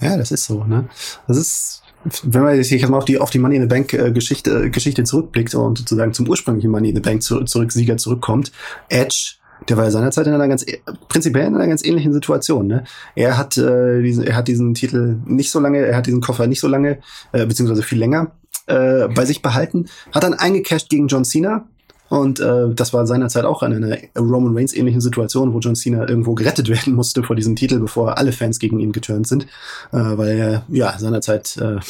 Ja, das ist so, ne? Das ist, wenn man sich jetzt mal auf die, auf die Money in the Bank äh, Geschichte, äh, Geschichte zurückblickt und sozusagen zum ursprünglichen Money in the Bank zu, zurück, Sieger zurückkommt, Edge, der war ja seinerzeit in einer ganz, prinzipiell in einer ganz ähnlichen Situation, ne? Er hat, äh, diesen, er hat diesen Titel nicht so lange, er hat diesen Koffer nicht so lange, äh, beziehungsweise viel länger, äh, bei sich behalten, hat dann eingecasht gegen John Cena, Und äh, das war seinerzeit auch in einer Roman Reigns ähnlichen Situation, wo John Cena irgendwo gerettet werden musste vor diesem Titel, bevor alle Fans gegen ihn geturnt sind, äh, weil er ja seinerzeit äh,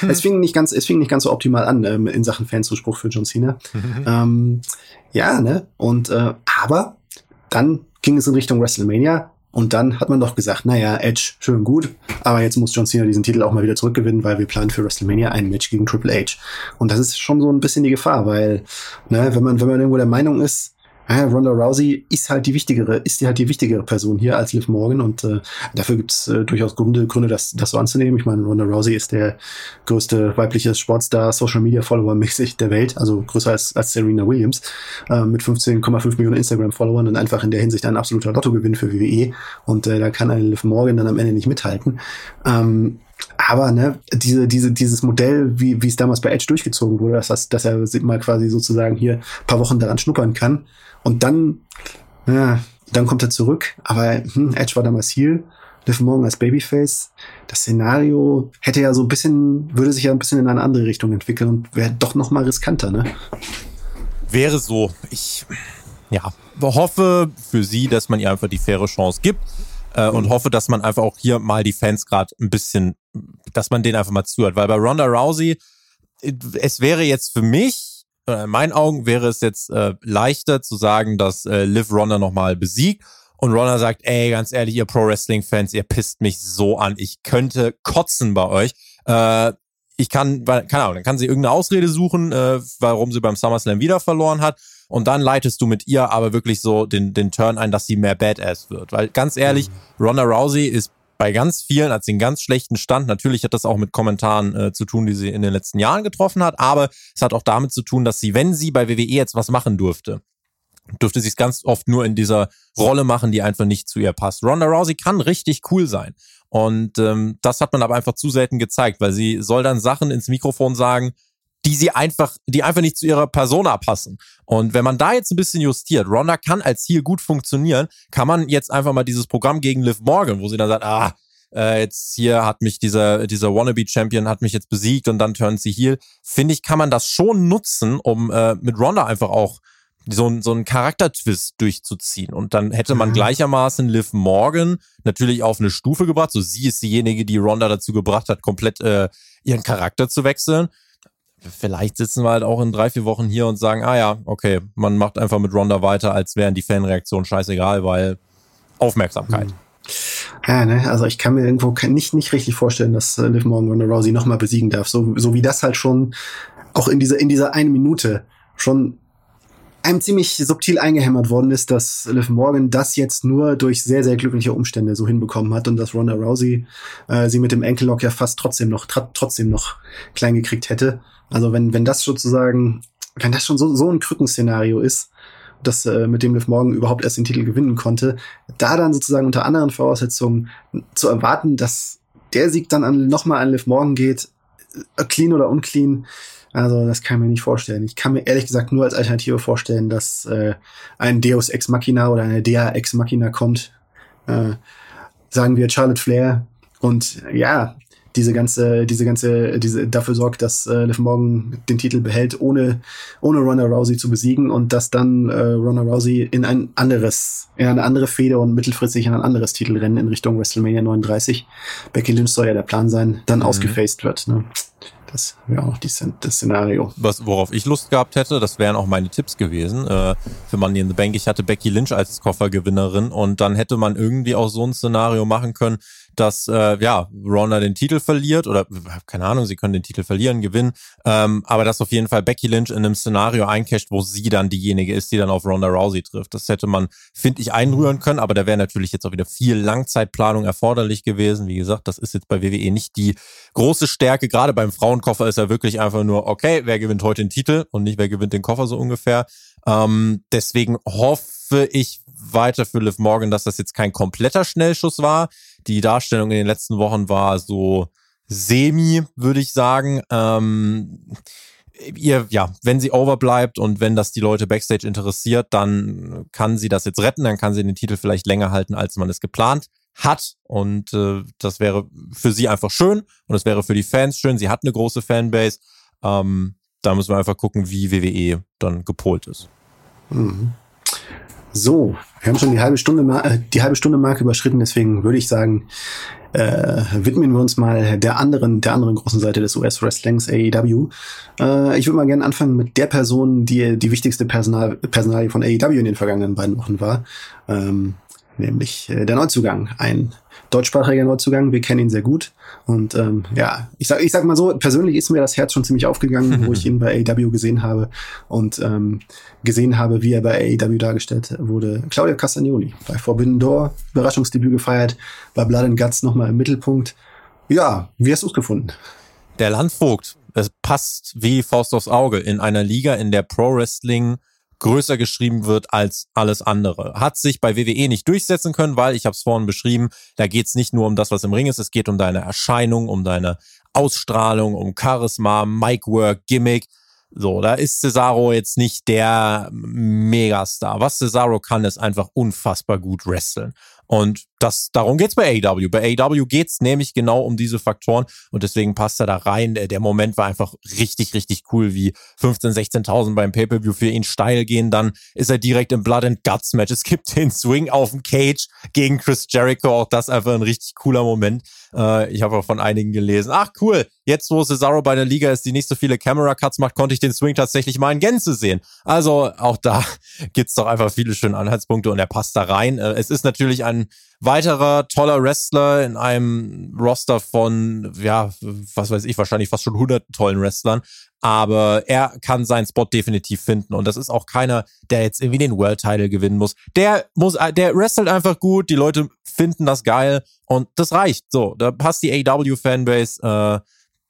hm. es fing nicht ganz es fing nicht ganz so optimal an ähm, in Sachen Fanzuspruch für John Cena. ähm, ja, ne? Und äh, aber dann ging es in Richtung WrestleMania und dann hat man doch gesagt, naja, Edge, schön gut, aber jetzt muss John Cena diesen Titel auch mal wieder zurückgewinnen, weil wir planen für WrestleMania ein Match gegen Triple H. Und das ist schon so ein bisschen die Gefahr, weil, ne, wenn man, wenn man irgendwo der Meinung ist, ja, Ronda Rousey ist halt die wichtigere, ist die halt die wichtigere Person hier als Liv Morgan und äh, dafür gibt's äh, durchaus Gründe, Gründe, das, das so anzunehmen. Ich meine, Ronda Rousey ist der größte weibliche Sportstar, Social Media Follower mäßig der Welt, also größer als, als Serena Williams, äh, mit 15,5 Millionen Instagram-Followern und einfach in der Hinsicht ein absoluter Lottogewinn für WWE. Und äh, da kann eine Liv Morgan dann am Ende nicht mithalten. Ähm, aber ne, diese, diese, dieses Modell, wie, wie es damals bei Edge durchgezogen wurde, dass, dass er mal quasi sozusagen hier paar Wochen daran schnuppern kann, und dann, ja, dann kommt er zurück. Aber hm, Edge war damals Heel. Liv Morgan als Babyface. Das Szenario hätte ja so ein bisschen, würde sich ja ein bisschen in eine andere Richtung entwickeln und wäre doch noch mal riskanter, ne? Wäre so. Ich, ja, hoffe für sie, dass man ihr einfach die faire Chance gibt äh, und hoffe, dass man einfach auch hier mal die Fans gerade ein bisschen, dass man denen einfach mal zuhört. Weil bei Ronda Rousey, es wäre jetzt für mich äh, in meinen Augen wäre es jetzt äh, leichter zu sagen, dass äh, Liv Ronda nochmal besiegt und Ronda sagt, ey, ganz ehrlich, ihr Pro-Wrestling-Fans, ihr pisst mich so an. Ich könnte kotzen bei euch. Äh, ich kann, keine Ahnung, dann kann sie irgendeine Ausrede suchen, äh, warum sie beim SummerSlam wieder verloren hat. Und dann leitest du mit ihr aber wirklich so den, den Turn ein, dass sie mehr Badass wird. Weil ganz ehrlich, mhm. Ronda Rousey ist bei ganz vielen als den ganz schlechten Stand. Natürlich hat das auch mit Kommentaren äh, zu tun, die sie in den letzten Jahren getroffen hat, aber es hat auch damit zu tun, dass sie, wenn sie bei WWE jetzt was machen durfte, dürfte sie es ganz oft nur in dieser Rolle machen, die einfach nicht zu ihr passt. Ronda Rousey kann richtig cool sein. Und ähm, das hat man aber einfach zu selten gezeigt, weil sie soll dann Sachen ins Mikrofon sagen, die sie einfach, die einfach nicht zu ihrer Persona passen. Und wenn man da jetzt ein bisschen justiert, Ronda kann als Ziel gut funktionieren, kann man jetzt einfach mal dieses Programm gegen Liv Morgan, wo sie dann sagt, ah, äh, jetzt hier hat mich dieser, dieser Wannabe-Champion hat mich jetzt besiegt und dann turnt sie Heel, finde ich, kann man das schon nutzen, um äh, mit Ronda einfach auch so, so einen Charaktertwist durchzuziehen. Und dann hätte man mhm. gleichermaßen Liv Morgan natürlich auf eine Stufe gebracht. So sie ist diejenige, die Ronda dazu gebracht hat, komplett äh, ihren Charakter zu wechseln vielleicht sitzen wir halt auch in drei, vier Wochen hier und sagen, ah ja, okay, man macht einfach mit Ronda weiter, als wären die Fanreaktionen scheißegal, weil Aufmerksamkeit. Hm. Ja, ne, also ich kann mir irgendwo nicht, nicht richtig vorstellen, dass äh, Liv Morgan Ronda Rousey nochmal besiegen darf. So, so wie das halt schon auch in dieser, in dieser eine Minute schon einem ziemlich subtil eingehämmert worden ist, dass Liv Morgan das jetzt nur durch sehr, sehr glückliche Umstände so hinbekommen hat und dass Ronda Rousey äh, sie mit dem Enkellock ja fast trotzdem noch, trotzdem noch klein gekriegt hätte. Also wenn, wenn das sozusagen, wenn das schon so, so ein Krückenszenario ist, das äh, mit dem Liv Morgan überhaupt erst den Titel gewinnen konnte, da dann sozusagen unter anderen Voraussetzungen zu erwarten, dass der Sieg dann an, nochmal an Liv Morgan geht, äh, clean oder unclean, also das kann ich mir nicht vorstellen. Ich kann mir ehrlich gesagt nur als Alternative vorstellen, dass äh, ein Deus Ex Machina oder eine Dea Ex Machina kommt. Äh, sagen wir Charlotte Flair. Und ja, diese ganze, diese ganze, diese dafür sorgt, dass äh, Liv Morgan den Titel behält, ohne ohne Ronda Rousey zu besiegen und dass dann äh, Ronda Rousey in ein anderes, in eine andere Fehde und mittelfristig in ein anderes Titelrennen in Richtung WrestleMania 39, Becky Lynch soll ja der Plan sein, dann mhm. ausgefaced wird. Ne? Das wäre auch die, das Szenario. Was, worauf ich Lust gehabt hätte, das wären auch meine Tipps gewesen äh, für Money in the Bank. Ich hatte Becky Lynch als Koffergewinnerin und dann hätte man irgendwie auch so ein Szenario machen können, dass äh, ja Ronda den Titel verliert oder keine Ahnung, sie können den Titel verlieren, gewinnen, ähm, aber dass auf jeden Fall Becky Lynch in einem Szenario eincasht, wo sie dann diejenige ist, die dann auf Ronda Rousey trifft. Das hätte man, finde ich, einrühren können, aber da wäre natürlich jetzt auch wieder viel Langzeitplanung erforderlich gewesen. Wie gesagt, das ist jetzt bei WWE nicht die große Stärke. Gerade beim Frauenkoffer ist ja wirklich einfach nur, okay, wer gewinnt heute den Titel und nicht wer gewinnt den Koffer so ungefähr. Ähm, deswegen hoffe ich weiter für Liv Morgan, dass das jetzt kein kompletter Schnellschuss war. Die Darstellung in den letzten Wochen war so semi, würde ich sagen. Ähm, ihr, ja, wenn sie overbleibt und wenn das die Leute backstage interessiert, dann kann sie das jetzt retten, dann kann sie den Titel vielleicht länger halten, als man es geplant hat. Und äh, das wäre für sie einfach schön und es wäre für die Fans schön. Sie hat eine große Fanbase. Ähm, da müssen wir einfach gucken, wie WWE dann gepolt ist. Mhm. So, wir haben schon die halbe Stunde, äh, die halbe Stunde Marke überschritten, deswegen würde ich sagen, äh, widmen wir uns mal der anderen, der anderen großen Seite des US-Wrestlings, AEW. Äh, ich würde mal gerne anfangen mit der Person, die die wichtigste Personal, Personalie von AEW in den vergangenen beiden Wochen war, ähm, nämlich äh, der Neuzugang, ein deutschsprachiger Neuzugang. Wir kennen ihn sehr gut. Und ähm, ja, ich sag, ich sag mal so, persönlich ist mir das Herz schon ziemlich aufgegangen, wo ich ihn bei AEW gesehen habe und ähm, gesehen habe, wie er bei AEW dargestellt wurde. Claudio Castagnoli bei Forbidden Door, Überraschungsdebüt gefeiert, bei Blood and Guts nochmal im Mittelpunkt. Ja, wie hast du es gefunden? Der Landvogt, es passt wie Faust aufs Auge in einer Liga, in der Pro Wrestling größer geschrieben wird als alles andere. Hat sich bei WWE nicht durchsetzen können, weil, ich habe es vorhin beschrieben, da geht es nicht nur um das, was im Ring ist, es geht um deine Erscheinung, um deine Ausstrahlung, um Charisma, Micwork, Gimmick. So, da ist Cesaro jetzt nicht der Megastar. Was Cesaro kann, ist einfach unfassbar gut wresteln. Und das, darum geht's bei AEW. Bei AEW geht's nämlich genau um diese Faktoren und deswegen passt er da rein. Der, der Moment war einfach richtig, richtig cool, wie 15.000, 16.000 beim Pay-Per-View für ihn steil gehen. Dann ist er direkt im Blood and Guts Match. Es gibt den Swing auf dem Cage gegen Chris Jericho. Auch das einfach ein richtig cooler Moment. Äh, ich habe auch von einigen gelesen. Ach cool, jetzt wo Cesaro bei der Liga ist, die nicht so viele Camera Cuts macht, konnte ich den Swing tatsächlich mal in Gänze sehen. Also auch da gibt's doch einfach viele schöne Anhaltspunkte und er passt da rein. Äh, es ist natürlich ein weiterer toller Wrestler in einem Roster von, ja, was weiß ich, wahrscheinlich fast schon hunderten tollen Wrestlern. Aber er kann seinen Spot definitiv finden. Und das ist auch keiner, der jetzt irgendwie den World Title gewinnen muss. Der muss, der wrestelt einfach gut. Die Leute finden das geil. Und das reicht. So, da passt die AW Fanbase, äh,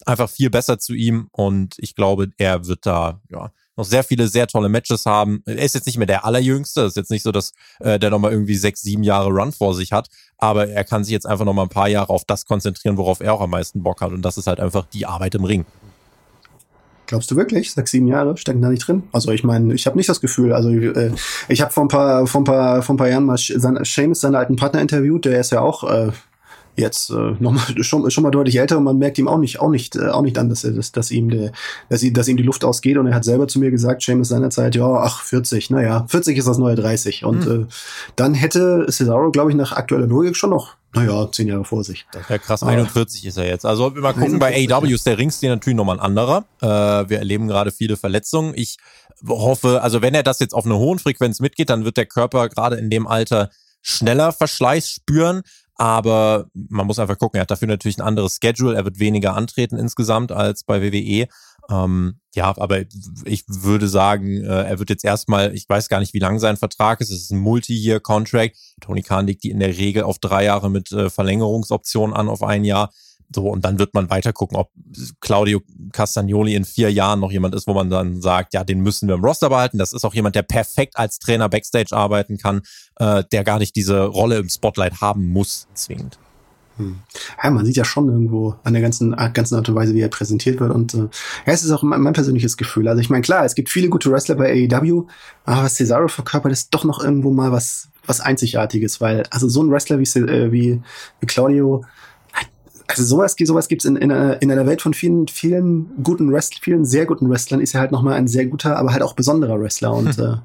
einfach viel besser zu ihm. Und ich glaube, er wird da, ja, noch sehr viele sehr tolle Matches haben. Er ist jetzt nicht mehr der allerjüngste. Ist jetzt nicht so, dass äh, der nochmal irgendwie sechs, sieben Jahre Run vor sich hat. Aber er kann sich jetzt einfach nochmal ein paar Jahre auf das konzentrieren, worauf er auch am meisten Bock hat. Und das ist halt einfach die Arbeit im Ring. Glaubst du wirklich? Sechs, sieben Jahre stecken da nicht drin? Also ich meine, ich habe nicht das Gefühl. Also äh, ich habe vor ein paar, vor ein paar, vor ein paar Jahren mal Seamus, seinen alten Partner interviewt. Der ist ja auch äh, jetzt äh, noch mal, schon, schon mal deutlich älter und man merkt ihm auch nicht, auch nicht, äh, auch nicht an, dass, er, dass, dass, ihm der, dass, ihm, dass ihm die Luft ausgeht. Und er hat selber zu mir gesagt, Seamus seinerzeit, ja, ach, 40, naja, 40 ist das neue 30. Und mhm. äh, dann hätte Cesaro, glaube ich, nach aktueller Logik schon noch naja, zehn Jahre vor sich. Das wäre krass. 41 ist er jetzt. Also wir mal gucken, bei AW ist der Ringstil natürlich nochmal ein anderer. Äh, wir erleben gerade viele Verletzungen. Ich hoffe, also wenn er das jetzt auf einer hohen Frequenz mitgeht, dann wird der Körper gerade in dem Alter schneller Verschleiß spüren. Aber man muss einfach gucken, er hat dafür natürlich ein anderes Schedule, er wird weniger antreten insgesamt als bei WWE. Ähm, ja, aber ich würde sagen, äh, er wird jetzt erstmal, ich weiß gar nicht, wie lang sein Vertrag ist, es ist ein Multi-Year-Contract. Tony Khan legt die in der Regel auf drei Jahre mit äh, Verlängerungsoptionen an auf ein Jahr. So, und dann wird man weiter gucken, ob Claudio Castagnoli in vier Jahren noch jemand ist, wo man dann sagt, ja, den müssen wir im Roster behalten. Das ist auch jemand, der perfekt als Trainer Backstage arbeiten kann, äh, der gar nicht diese Rolle im Spotlight haben muss, zwingend. Hm. Ja, man sieht ja schon irgendwo an der ganzen, ganzen Art und Weise, wie er präsentiert wird. Und äh, ja, es ist auch mein, mein persönliches Gefühl. Also ich meine, klar, es gibt viele gute Wrestler bei AEW, aber Cesaro verkörpert, ist doch noch irgendwo mal was, was Einzigartiges, weil also so ein Wrestler wie, äh, wie, wie Claudio, also sowas, sowas gibt's in, in, einer, in einer Welt von vielen, vielen guten Wrestlern, vielen sehr guten Wrestlern, ist er halt nochmal ein sehr guter, aber halt auch besonderer Wrestler. Und äh,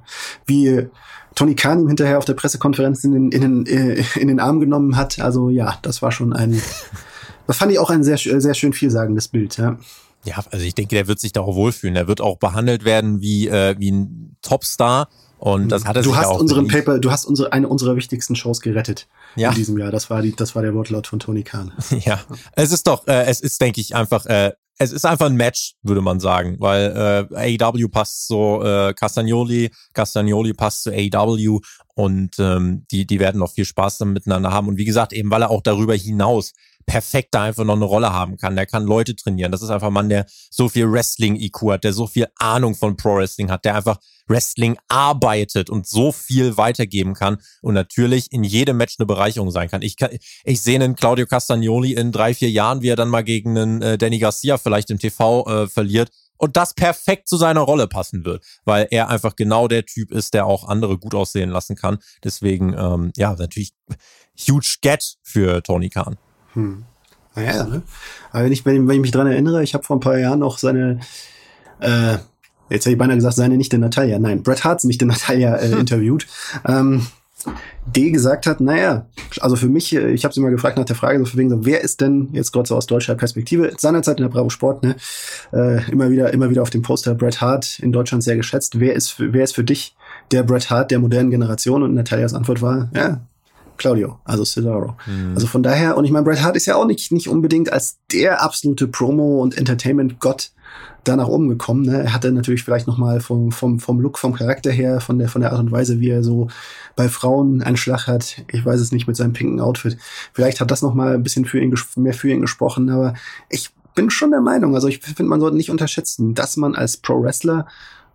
wie Tony Khan ihm hinterher auf der Pressekonferenz in den, in, den, äh, in den Arm genommen hat, also ja, das war schon ein, das fand ich auch ein sehr, sehr schön vielsagendes Bild, ja. Ja, also ich denke, der wird sich da auch wohlfühlen. Er wird auch behandelt werden wie, äh, wie ein Topstar. Und das hat er du hast auch unseren Paper, du hast unsere eine unserer wichtigsten Shows gerettet ja. in diesem Jahr. Das war die, das war der Wortlaut von Tony Khan. Ja, es ist doch, äh, es ist, denke ich, einfach, äh, es ist einfach ein Match, würde man sagen, weil äh, AEW passt so äh, Castagnoli, Castagnoli passt zu AEW und ähm, die, die werden noch viel Spaß dann miteinander haben. Und wie gesagt, eben weil er auch darüber hinaus perfekt da einfach noch eine Rolle haben kann. Der kann Leute trainieren. Das ist einfach ein Mann, der so viel Wrestling-IQ hat, der so viel Ahnung von Pro-Wrestling hat, der einfach Wrestling arbeitet und so viel weitergeben kann und natürlich in jedem Match eine Bereicherung sein kann. Ich, kann, ich sehe einen Claudio Castagnoli in drei, vier Jahren, wie er dann mal gegen einen äh, Danny Garcia vielleicht im TV äh, verliert und das perfekt zu seiner Rolle passen wird, weil er einfach genau der Typ ist, der auch andere gut aussehen lassen kann. Deswegen, ähm, ja, natürlich huge Get für Tony Khan. Hm. Naja, ne? Aber wenn ich, wenn ich mich dran erinnere, ich habe vor ein paar Jahren noch seine, äh, jetzt hätte ich beinahe gesagt, seine Nichte Natalia. Nein, Bret Harts Nichte Natalia äh, interviewt. ähm, D gesagt hat, naja, also für mich, äh, ich habe sie mal gefragt nach der Frage, so für wegen so, wer ist denn jetzt gerade so aus deutscher Perspektive, seinerzeit in der Bravo Sport, ne, äh, immer wieder, immer wieder auf dem Poster Bret Hart in Deutschland sehr geschätzt. Wer ist, wer ist für dich der Bret Hart der modernen Generation? Und Natalias Antwort war, ja, Claudio, also Cesaro. Mhm. Also von daher, und ich meine, Bret Hart ist ja auch nicht, nicht unbedingt als der absolute Promo- und Entertainment-Gott da nach oben gekommen. Ne? Er hatte natürlich vielleicht noch mal vom, vom, vom Look, vom Charakter her, von der, von der Art und Weise, wie er so bei Frauen einen Schlag hat. Ich weiß es nicht mit seinem pinken Outfit. Vielleicht hat das noch mal ein bisschen für ihn, mehr für ihn gesprochen, aber ich bin schon der Meinung, also ich finde, man sollte nicht unterschätzen, dass man als Pro-Wrestler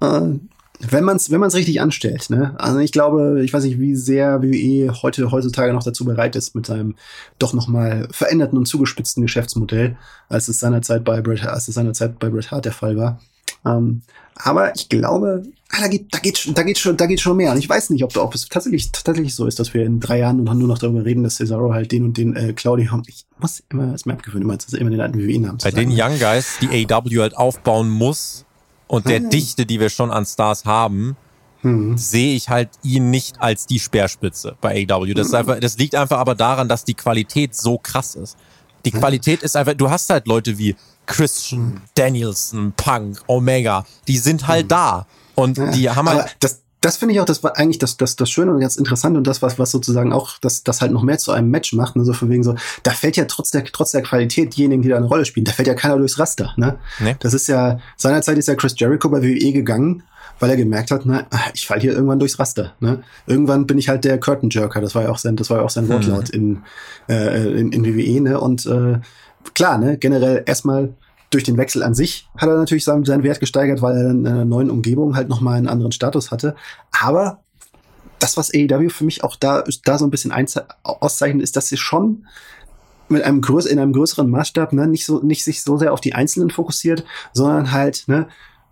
äh, wenn man es wenn man's richtig anstellt, ne? Also ich glaube, ich weiß nicht, wie sehr WWE heute heutzutage noch dazu bereit ist mit seinem doch noch mal veränderten und zugespitzten Geschäftsmodell, als es seinerzeit bei Bret, als es seinerzeit bei Bret Hart der Fall war. Ähm, aber ich glaube, ah, da geht, da geht, da geht schon, da geht schon mehr. Und ich weiß nicht, ob, ob es tatsächlich, tatsächlich so ist, dass wir in drei Jahren nur noch darüber reden, dass Cesaro halt den und den äh, Claudio haben. Ich muss immer, es mir abgewöhnen, immer, immer den alten WWE-Namen Bei den Young Guys, die AW halt aufbauen muss, und der hm. Dichte, die wir schon an Stars haben, hm. sehe ich halt ihn nicht als die Speerspitze bei AW. Das, ist einfach, das liegt einfach aber daran, dass die Qualität so krass ist. Die Qualität ist einfach, du hast halt Leute wie Christian, Danielson, Punk, Omega, die sind halt hm. da. Und die haben halt. das, das finde ich auch das war eigentlich das, das, das Schöne und ganz interessant und das, was, was sozusagen auch das, das halt noch mehr zu einem Match macht. Ne? So von wegen so, da fällt ja trotz der, trotz der Qualität diejenigen, die da eine Rolle spielen, da fällt ja keiner durchs Raster. Ne? Nee. Das ist ja, seinerzeit ist ja Chris Jericho bei WWE gegangen, weil er gemerkt hat, na, ich fall hier irgendwann durchs Raster. Ne? Irgendwann bin ich halt der Curtain Jerker. Das war ja auch sein, das war ja auch sein mhm. Wortlaut in, äh, in, in WWE. Ne? Und äh, klar, ne, generell erstmal durch den Wechsel an sich hat er natürlich seinen, seinen Wert gesteigert, weil er in einer neuen Umgebung halt nochmal einen anderen Status hatte. Aber das, was AEW für mich auch da, da so ein bisschen auszeichnet, ist, dass sie schon mit einem größ in einem größeren Maßstab ne, nicht so nicht sich so sehr auf die Einzelnen fokussiert, sondern halt ne,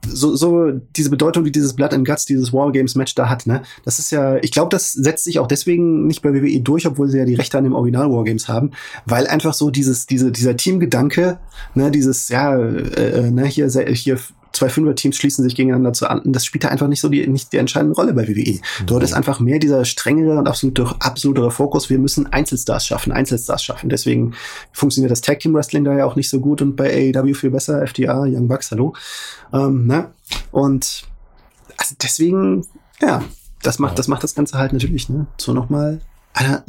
so, so diese Bedeutung, die dieses Blood and Guts, dieses Wargames Match da hat, ne? Das ist ja, ich glaube, das setzt sich auch deswegen nicht bei WWE durch, obwohl sie ja die Rechte an dem Original Wargames haben, weil einfach so dieses, diese, dieser Teamgedanke, ne, dieses, ja, äh, äh ne, hier, hier zwei Fünfer-Teams schließen sich gegeneinander zu an. Das spielt da einfach nicht so die, nicht die entscheidende Rolle bei WWE. Dort ist einfach mehr dieser strengere und absolute, absolutere Fokus. Wir müssen Einzelstars schaffen, Einzelstars schaffen. Deswegen funktioniert das Tag Team Wrestling da ja auch nicht so gut und bei AEW viel besser. FDA, Young Bucks, hallo. Ähm, ne? Und also deswegen, ja, das macht, das macht das Ganze halt natürlich, ne, so nochmal einer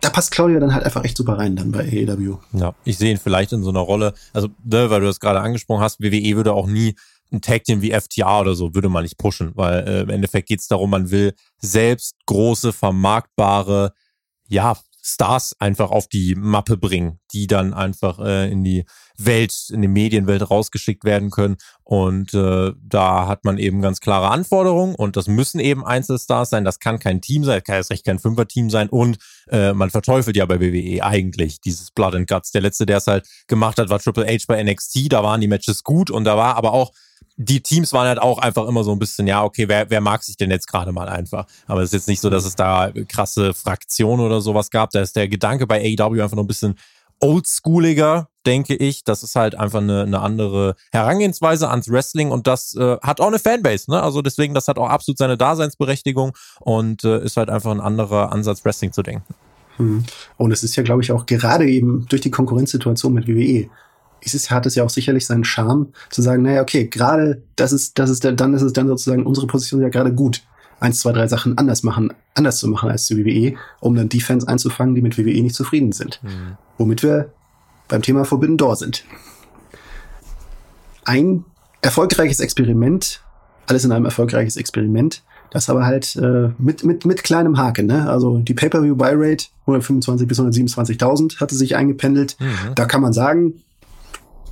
da passt Claudia dann halt einfach echt super rein dann bei AEW. Ja, ich sehe ihn vielleicht in so einer Rolle, also ne, weil du das gerade angesprochen hast, WWE würde auch nie ein Tag Team wie FTA oder so würde man nicht pushen, weil äh, im Endeffekt geht es darum, man will selbst große, vermarktbare, ja, Stars einfach auf die Mappe bringen, die dann einfach äh, in die Welt, in die Medienwelt rausgeschickt werden können. Und äh, da hat man eben ganz klare Anforderungen und das müssen eben Einzelstars sein. Das kann kein Team sein, kann jetzt recht kein Fünfer-Team sein und äh, man verteufelt ja bei WWE eigentlich dieses Blood and Guts. Der letzte, der es halt gemacht hat, war Triple H bei NXT. Da waren die Matches gut und da war aber auch die Teams waren halt auch einfach immer so ein bisschen, ja, okay, wer, wer mag sich denn jetzt gerade mal einfach? Aber es ist jetzt nicht so, dass es da krasse Fraktionen oder sowas gab. Da ist der Gedanke bei AEW einfach noch ein bisschen oldschooliger, denke ich. Das ist halt einfach eine, eine andere Herangehensweise ans Wrestling und das äh, hat auch eine Fanbase, ne? Also deswegen, das hat auch absolut seine Daseinsberechtigung und äh, ist halt einfach ein anderer Ansatz, Wrestling zu denken. Hm. Und es ist ja, glaube ich, auch gerade eben durch die Konkurrenzsituation mit WWE es, hat es ja auch sicherlich seinen Charme, zu sagen, naja, okay, gerade das ist, das ist, dann ist es dann sozusagen unsere Position ja gerade gut, eins, zwei, drei Sachen anders machen, anders zu machen als zu WWE, um dann die Fans einzufangen, die mit WWE nicht zufrieden sind. Mhm. Womit wir beim Thema Forbidden Door sind. Ein erfolgreiches Experiment, alles in einem erfolgreiches Experiment, das aber halt äh, mit, mit, mit kleinem Haken. Ne? Also die Pay-Per-View-Buy-Rate 125 bis 127.000 hatte sich eingependelt. Mhm. Da kann man sagen,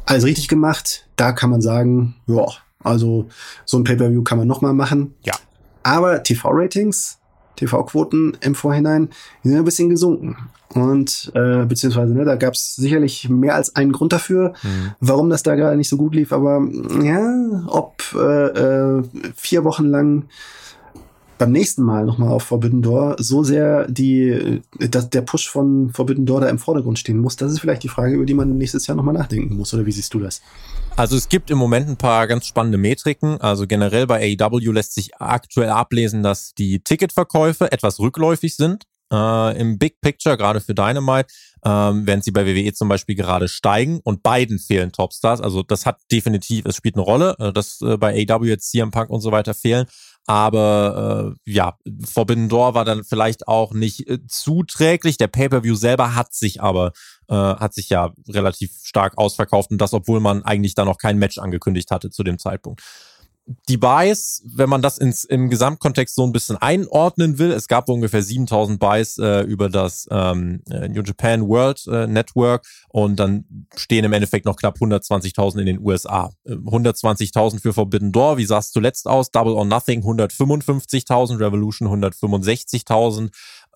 alles richtig gemacht. Da kann man sagen, ja, also so ein Pay-per-View kann man noch mal machen. Ja. Aber TV-Ratings, TV-Quoten im Vorhinein, die sind ein bisschen gesunken. Und äh, beziehungsweise, ne, da gab es sicherlich mehr als einen Grund dafür, mhm. warum das da gerade nicht so gut lief. Aber ja, ob äh, äh, vier Wochen lang beim nächsten Mal nochmal auf Forbidden Door so sehr die, dass der Push von Forbidden Door da im Vordergrund stehen muss, das ist vielleicht die Frage, über die man nächstes Jahr nochmal nachdenken muss. Oder wie siehst du das? Also es gibt im Moment ein paar ganz spannende Metriken. Also generell bei AEW lässt sich aktuell ablesen, dass die Ticketverkäufe etwas rückläufig sind. Äh, Im Big Picture, gerade für Dynamite, ähm, während sie bei WWE zum Beispiel gerade steigen und beiden fehlen Topstars. Also das hat definitiv, es spielt eine Rolle, äh, dass äh, bei AEW jetzt CM Punk und so weiter fehlen. Aber äh, ja, Forbidden Door war dann vielleicht auch nicht äh, zuträglich. Der Pay-per-View selber hat sich aber äh, hat sich ja relativ stark ausverkauft und das, obwohl man eigentlich da noch kein Match angekündigt hatte zu dem Zeitpunkt Buys, wenn man das ins, im Gesamtkontext so ein bisschen einordnen will, es gab ungefähr 7000 Buys äh, über das ähm, äh, New Japan World äh, Network und dann stehen im Endeffekt noch knapp 120.000 in den USA. 120.000 ähm, für Forbidden Door, wie sah es zuletzt aus? Double or Nothing 155.000, Revolution 165.000.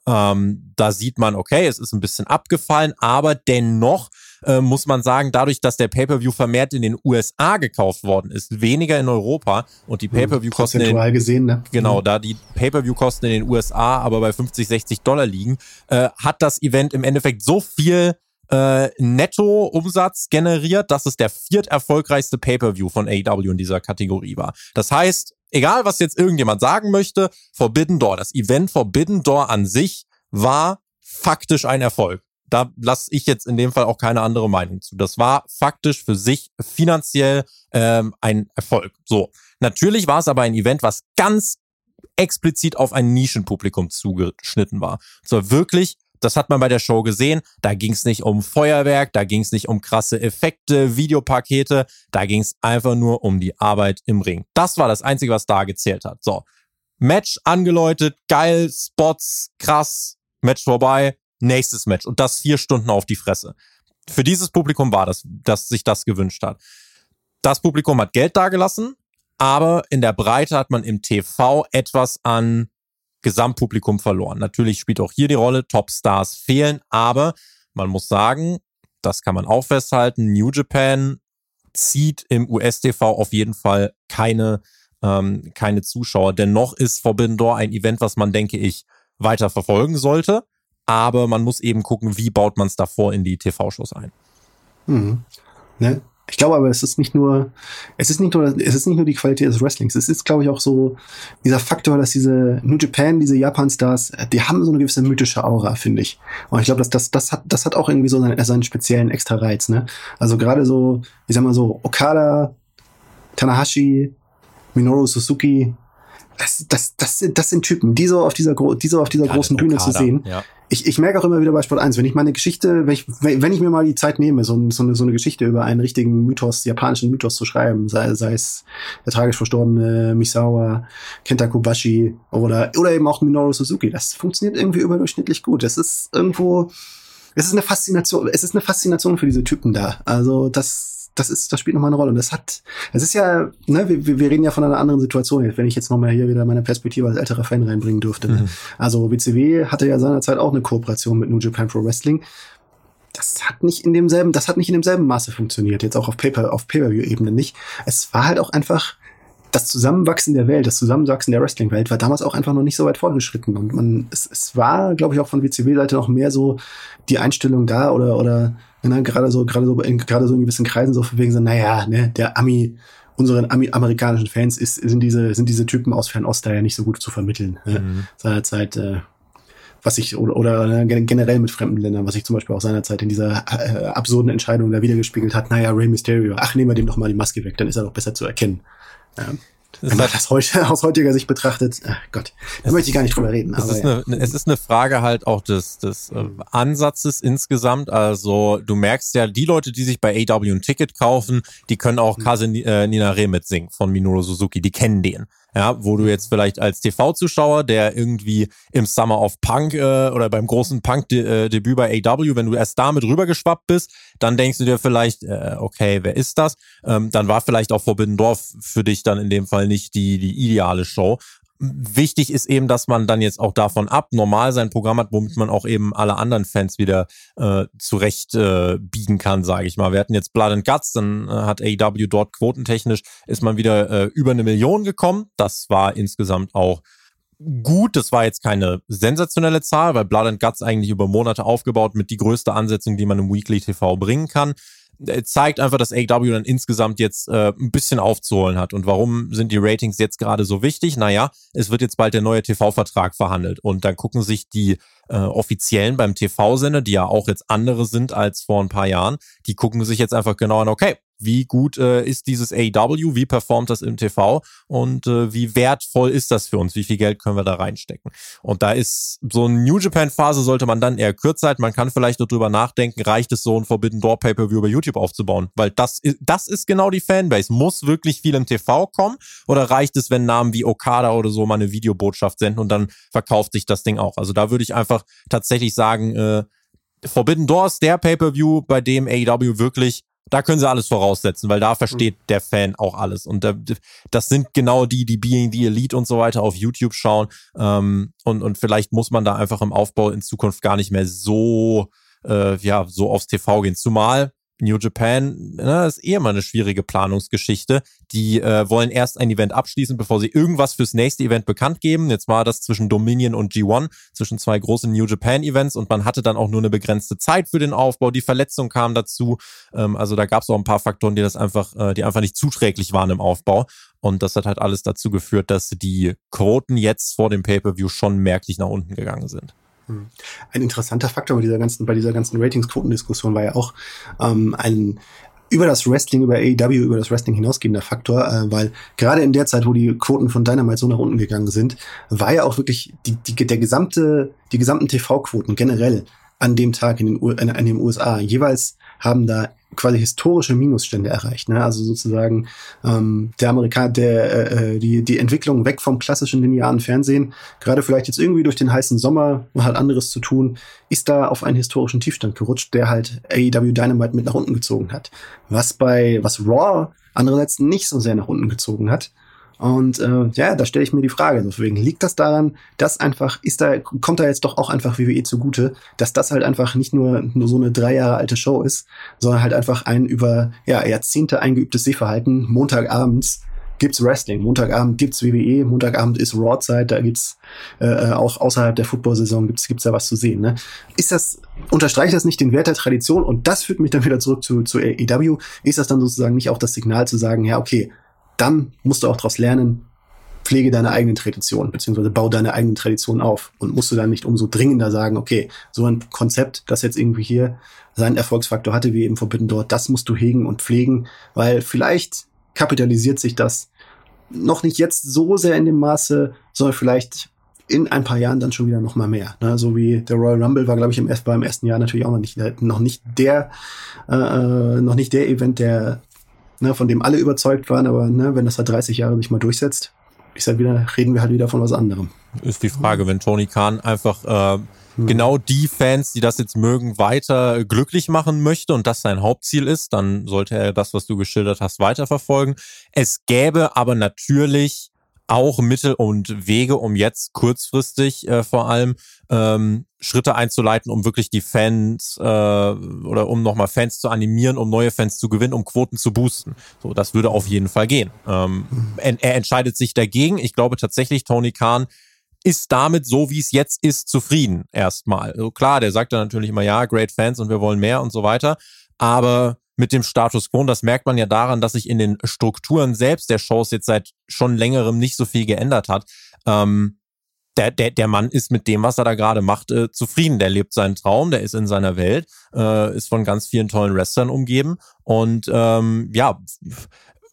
Ähm, da sieht man, okay, es ist ein bisschen abgefallen, aber dennoch äh, muss man sagen, dadurch, dass der Pay-per-View vermehrt in den USA gekauft worden ist, weniger in Europa und die hm, Pay-per-view-Kosten in, gesehen, ne? genau, mhm. da die Pay-per-view-Kosten in den USA aber bei 50, 60 Dollar liegen, äh, hat das Event im Endeffekt so viel äh, Netto-Umsatz generiert, dass es der viert erfolgreichste Pay-per-view von AEW in dieser Kategorie war. Das heißt, egal was jetzt irgendjemand sagen möchte, Forbidden Door, das Event Forbidden Door an sich war faktisch ein Erfolg. Da lasse ich jetzt in dem Fall auch keine andere Meinung zu. Das war faktisch für sich finanziell ähm, ein Erfolg. So, natürlich war es aber ein Event, was ganz explizit auf ein Nischenpublikum zugeschnitten war. So wirklich das hat man bei der Show gesehen. Da ging es nicht um Feuerwerk, da ging es nicht um krasse Effekte, Videopakete, da ging es einfach nur um die Arbeit im Ring. Das war das Einzige, was da gezählt hat. So, Match angeläutet, geil, Spots, krass, Match vorbei, nächstes Match und das vier Stunden auf die Fresse. Für dieses Publikum war das, das sich das gewünscht hat. Das Publikum hat Geld dagelassen, aber in der Breite hat man im TV etwas an Gesamtpublikum verloren. Natürlich spielt auch hier die Rolle, Topstars fehlen, aber man muss sagen, das kann man auch festhalten, New Japan zieht im US-TV auf jeden Fall keine, ähm, keine Zuschauer. Dennoch ist Forbidden Door ein Event, was man, denke ich, weiter verfolgen sollte aber man muss eben gucken, wie baut man es davor in die TV-Shows ein. Mhm. Ne? Ich glaube aber, es ist nicht nur, es ist nicht nur, es ist nicht nur die Qualität des Wrestlings. Es ist, glaube ich, auch so dieser Faktor, dass diese New Japan, diese Japan-Stars, die haben so eine gewisse mythische Aura, finde ich. Und ich glaube, dass das, das hat, das hat auch irgendwie so seinen, seinen speziellen extra Reiz, ne? Also gerade so, ich sag mal so, Okada, Tanahashi, Minoru Suzuki, das, das, das, das sind Typen, die so auf dieser, die so auf dieser ja, großen Bühne zu sehen. Ja. Ich, ich merke auch immer wieder bei Sport 1, wenn ich meine Geschichte, wenn ich, wenn ich mir mal die Zeit nehme, so, so, eine, so eine Geschichte über einen richtigen Mythos, japanischen Mythos zu schreiben, sei, sei es der tragisch verstorbene Misawa, Kenta Kobashi oder, oder eben auch Minoru Suzuki, das funktioniert irgendwie überdurchschnittlich gut. Das ist irgendwo, es ist eine Faszination, es ist eine Faszination für diese Typen da. Also das, das ist, das spielt nochmal eine Rolle. Und das hat, es ist ja, ne, wir, wir reden ja von einer anderen Situation, wenn ich jetzt nochmal hier wieder meine Perspektive als älterer Fan reinbringen dürfte. Ne? Mhm. Also WCW hatte ja seinerzeit auch eine Kooperation mit New Japan Pro Wrestling. Das hat nicht in demselben, das hat nicht in demselben Maße funktioniert, jetzt auch auf Paper, auf Pay-Per-View-Ebene nicht. Es war halt auch einfach, das Zusammenwachsen der Welt, das Zusammenwachsen der Wrestling-Welt war damals auch einfach noch nicht so weit fortgeschritten. Und man, es, es war, glaube ich, auch von WCW-Seite noch mehr so die Einstellung da oder, oder ne, gerade so, gerade so, in, gerade so in gewissen Kreisen so wegen so, naja, ne, der Ami, unseren Ami amerikanischen Fans ist, sind diese, sind diese Typen aus Fernost da ja nicht so gut zu vermitteln. Ne? Mhm. Seinerzeit, äh, was ich, oder, oder ne, generell mit fremden Ländern, was ich zum Beispiel auch seinerzeit in dieser äh, absurden Entscheidung da wiedergespiegelt hat, naja, Rey Mysterio, ach, nehmen wir dem doch mal die Maske weg, dann ist er doch besser zu erkennen. Ja. Wenn man das heute, aus heutiger Sicht betrachtet, ach Gott, da möchte ich gar nicht drüber reden. Es, ist ja. eine, es ist eine Frage halt auch des, des äh, Ansatzes insgesamt. Also du merkst ja, die Leute, die sich bei AW ein Ticket kaufen, die können auch mhm. Kase äh, Ninare mitsingen von Minoru Suzuki, die kennen den. Ja, wo du jetzt vielleicht als TV-Zuschauer, der irgendwie im Summer of Punk äh, oder beim großen Punk-Debüt bei AW, wenn du erst damit rübergeschwappt bist, dann denkst du dir vielleicht, äh, okay, wer ist das? Ähm, dann war vielleicht auch Forbidden Dorf für dich dann in dem Fall nicht die, die ideale Show. Wichtig ist eben, dass man dann jetzt auch davon ab normal sein Programm hat, womit man auch eben alle anderen Fans wieder äh, zurecht äh, biegen kann, sage ich mal. Wir hatten jetzt Blood and Guts, dann äh, hat AEW dort quotentechnisch ist man wieder äh, über eine Million gekommen. Das war insgesamt auch gut. Das war jetzt keine sensationelle Zahl, weil Blood and Guts eigentlich über Monate aufgebaut mit die größte Ansetzung, die man im Weekly TV bringen kann. Äh, zeigt einfach, dass AW dann insgesamt jetzt äh, ein bisschen aufzuholen hat. Und warum sind die Ratings jetzt gerade so wichtig? Naja, es wird jetzt bald der neue TV-Vertrag verhandelt und dann gucken sich die äh, Offiziellen beim TV-Sender, die ja auch jetzt andere sind als vor ein paar Jahren, die gucken sich jetzt einfach genau an, okay, wie gut äh, ist dieses AEW, wie performt das im TV und äh, wie wertvoll ist das für uns, wie viel Geld können wir da reinstecken. Und da ist so eine New Japan Phase sollte man dann eher kürzer halten. Man kann vielleicht nur drüber nachdenken, reicht es so ein Forbidden Door Pay-Per-View über YouTube aufzubauen, weil das ist, das ist genau die Fanbase. Muss wirklich viel im TV kommen oder reicht es, wenn Namen wie Okada oder so mal eine Videobotschaft senden und dann verkauft sich das Ding auch. Also da würde ich einfach tatsächlich sagen, äh, Forbidden Doors, der Pay-Per-View, bei dem AEW wirklich da können sie alles voraussetzen, weil da versteht mhm. der Fan auch alles. Und das sind genau die, die Being the Elite und so weiter auf YouTube schauen. Ähm, und, und vielleicht muss man da einfach im Aufbau in Zukunft gar nicht mehr so, äh, ja, so aufs TV gehen. Zumal New Japan, ne, ist eh immer eine schwierige Planungsgeschichte. Die äh, wollen erst ein Event abschließen, bevor sie irgendwas fürs nächste Event bekannt geben. Jetzt war das zwischen Dominion und G1, zwischen zwei großen New Japan Events und man hatte dann auch nur eine begrenzte Zeit für den Aufbau. Die Verletzung kam dazu. Ähm, also da gab es auch ein paar Faktoren, die das einfach, äh, die einfach nicht zuträglich waren im Aufbau. Und das hat halt alles dazu geführt, dass die Quoten jetzt vor dem Pay-Per-View schon merklich nach unten gegangen sind. Ein interessanter Faktor bei dieser ganzen, bei dieser ganzen Ratings-Quotendiskussion war ja auch ähm, ein über das Wrestling, über AEW, über das Wrestling hinausgehender Faktor, äh, weil gerade in der Zeit, wo die Quoten von Dynamite so nach unten gegangen sind, war ja auch wirklich die, die, der gesamte, die gesamten TV-Quoten generell an dem Tag in den, in, in den USA jeweils haben da quasi historische Minusstände erreicht. Ne? Also sozusagen ähm, der Amerikaner, der äh, äh, die die Entwicklung weg vom klassischen linearen Fernsehen, gerade vielleicht jetzt irgendwie durch den heißen Sommer, hat anderes zu tun, ist da auf einen historischen Tiefstand gerutscht, der halt AEW Dynamite mit nach unten gezogen hat. Was bei was Raw andererseits nicht so sehr nach unten gezogen hat. Und äh, ja, da stelle ich mir die Frage, deswegen liegt das daran, dass einfach, ist da, kommt da jetzt doch auch einfach WWE zugute, dass das halt einfach nicht nur, nur so eine drei Jahre alte Show ist, sondern halt einfach ein über ja, Jahrzehnte eingeübtes Sehverhalten. Montagabends gibt's Wrestling, Montagabend gibt's WWE, Montagabend ist Raw-Zeit, da gibt's äh, äh, auch außerhalb der Football-Saison gibt's gibt's da was zu sehen. Ne? Ist das unterstreicht das nicht den Wert der Tradition und das führt mich dann wieder zurück zu, zu AEW? Ist das dann sozusagen nicht auch das Signal zu sagen, ja okay, dann musst du auch daraus lernen, pflege deine eigenen Traditionen, beziehungsweise bau deine eigenen Traditionen auf und musst du dann nicht umso dringender sagen, okay, so ein Konzept, das jetzt irgendwie hier seinen Erfolgsfaktor hatte, wie eben Forbidden dort, das musst du hegen und pflegen, weil vielleicht kapitalisiert sich das noch nicht jetzt so sehr in dem Maße, sondern vielleicht in ein paar Jahren dann schon wieder noch mal mehr. Ne? So wie der Royal Rumble war, glaube ich, im, beim ersten Jahr natürlich auch noch nicht, noch nicht der, äh, äh noch nicht der Event, der ne, von dem alle überzeugt waren, aber ne, wenn das seit 30 Jahren sich mal durchsetzt, ich sag wieder, reden wir halt wieder von was anderem. Ist die Frage, wenn Tony Khan einfach äh, hm. genau die Fans, die das jetzt mögen, weiter glücklich machen möchte und das sein Hauptziel ist, dann sollte er das, was du geschildert hast, weiterverfolgen. Es gäbe aber natürlich auch Mittel und Wege, um jetzt kurzfristig äh, vor allem ähm, Schritte einzuleiten, um wirklich die Fans äh, oder um nochmal Fans zu animieren, um neue Fans zu gewinnen, um Quoten zu boosten. So, das würde auf jeden Fall gehen. Ähm, er, er entscheidet sich dagegen. Ich glaube tatsächlich, Tony Khan ist damit, so wie es jetzt ist, zufrieden erstmal. Also klar, der sagt dann natürlich immer, ja, great Fans und wir wollen mehr und so weiter. Aber mit dem Status quo. Und das merkt man ja daran, dass sich in den Strukturen selbst der Shows jetzt seit schon längerem nicht so viel geändert hat. Ähm, der, der, der Mann ist mit dem, was er da gerade macht, äh, zufrieden. Der lebt seinen Traum, der ist in seiner Welt, äh, ist von ganz vielen tollen Wrestlern umgeben und ähm, ja,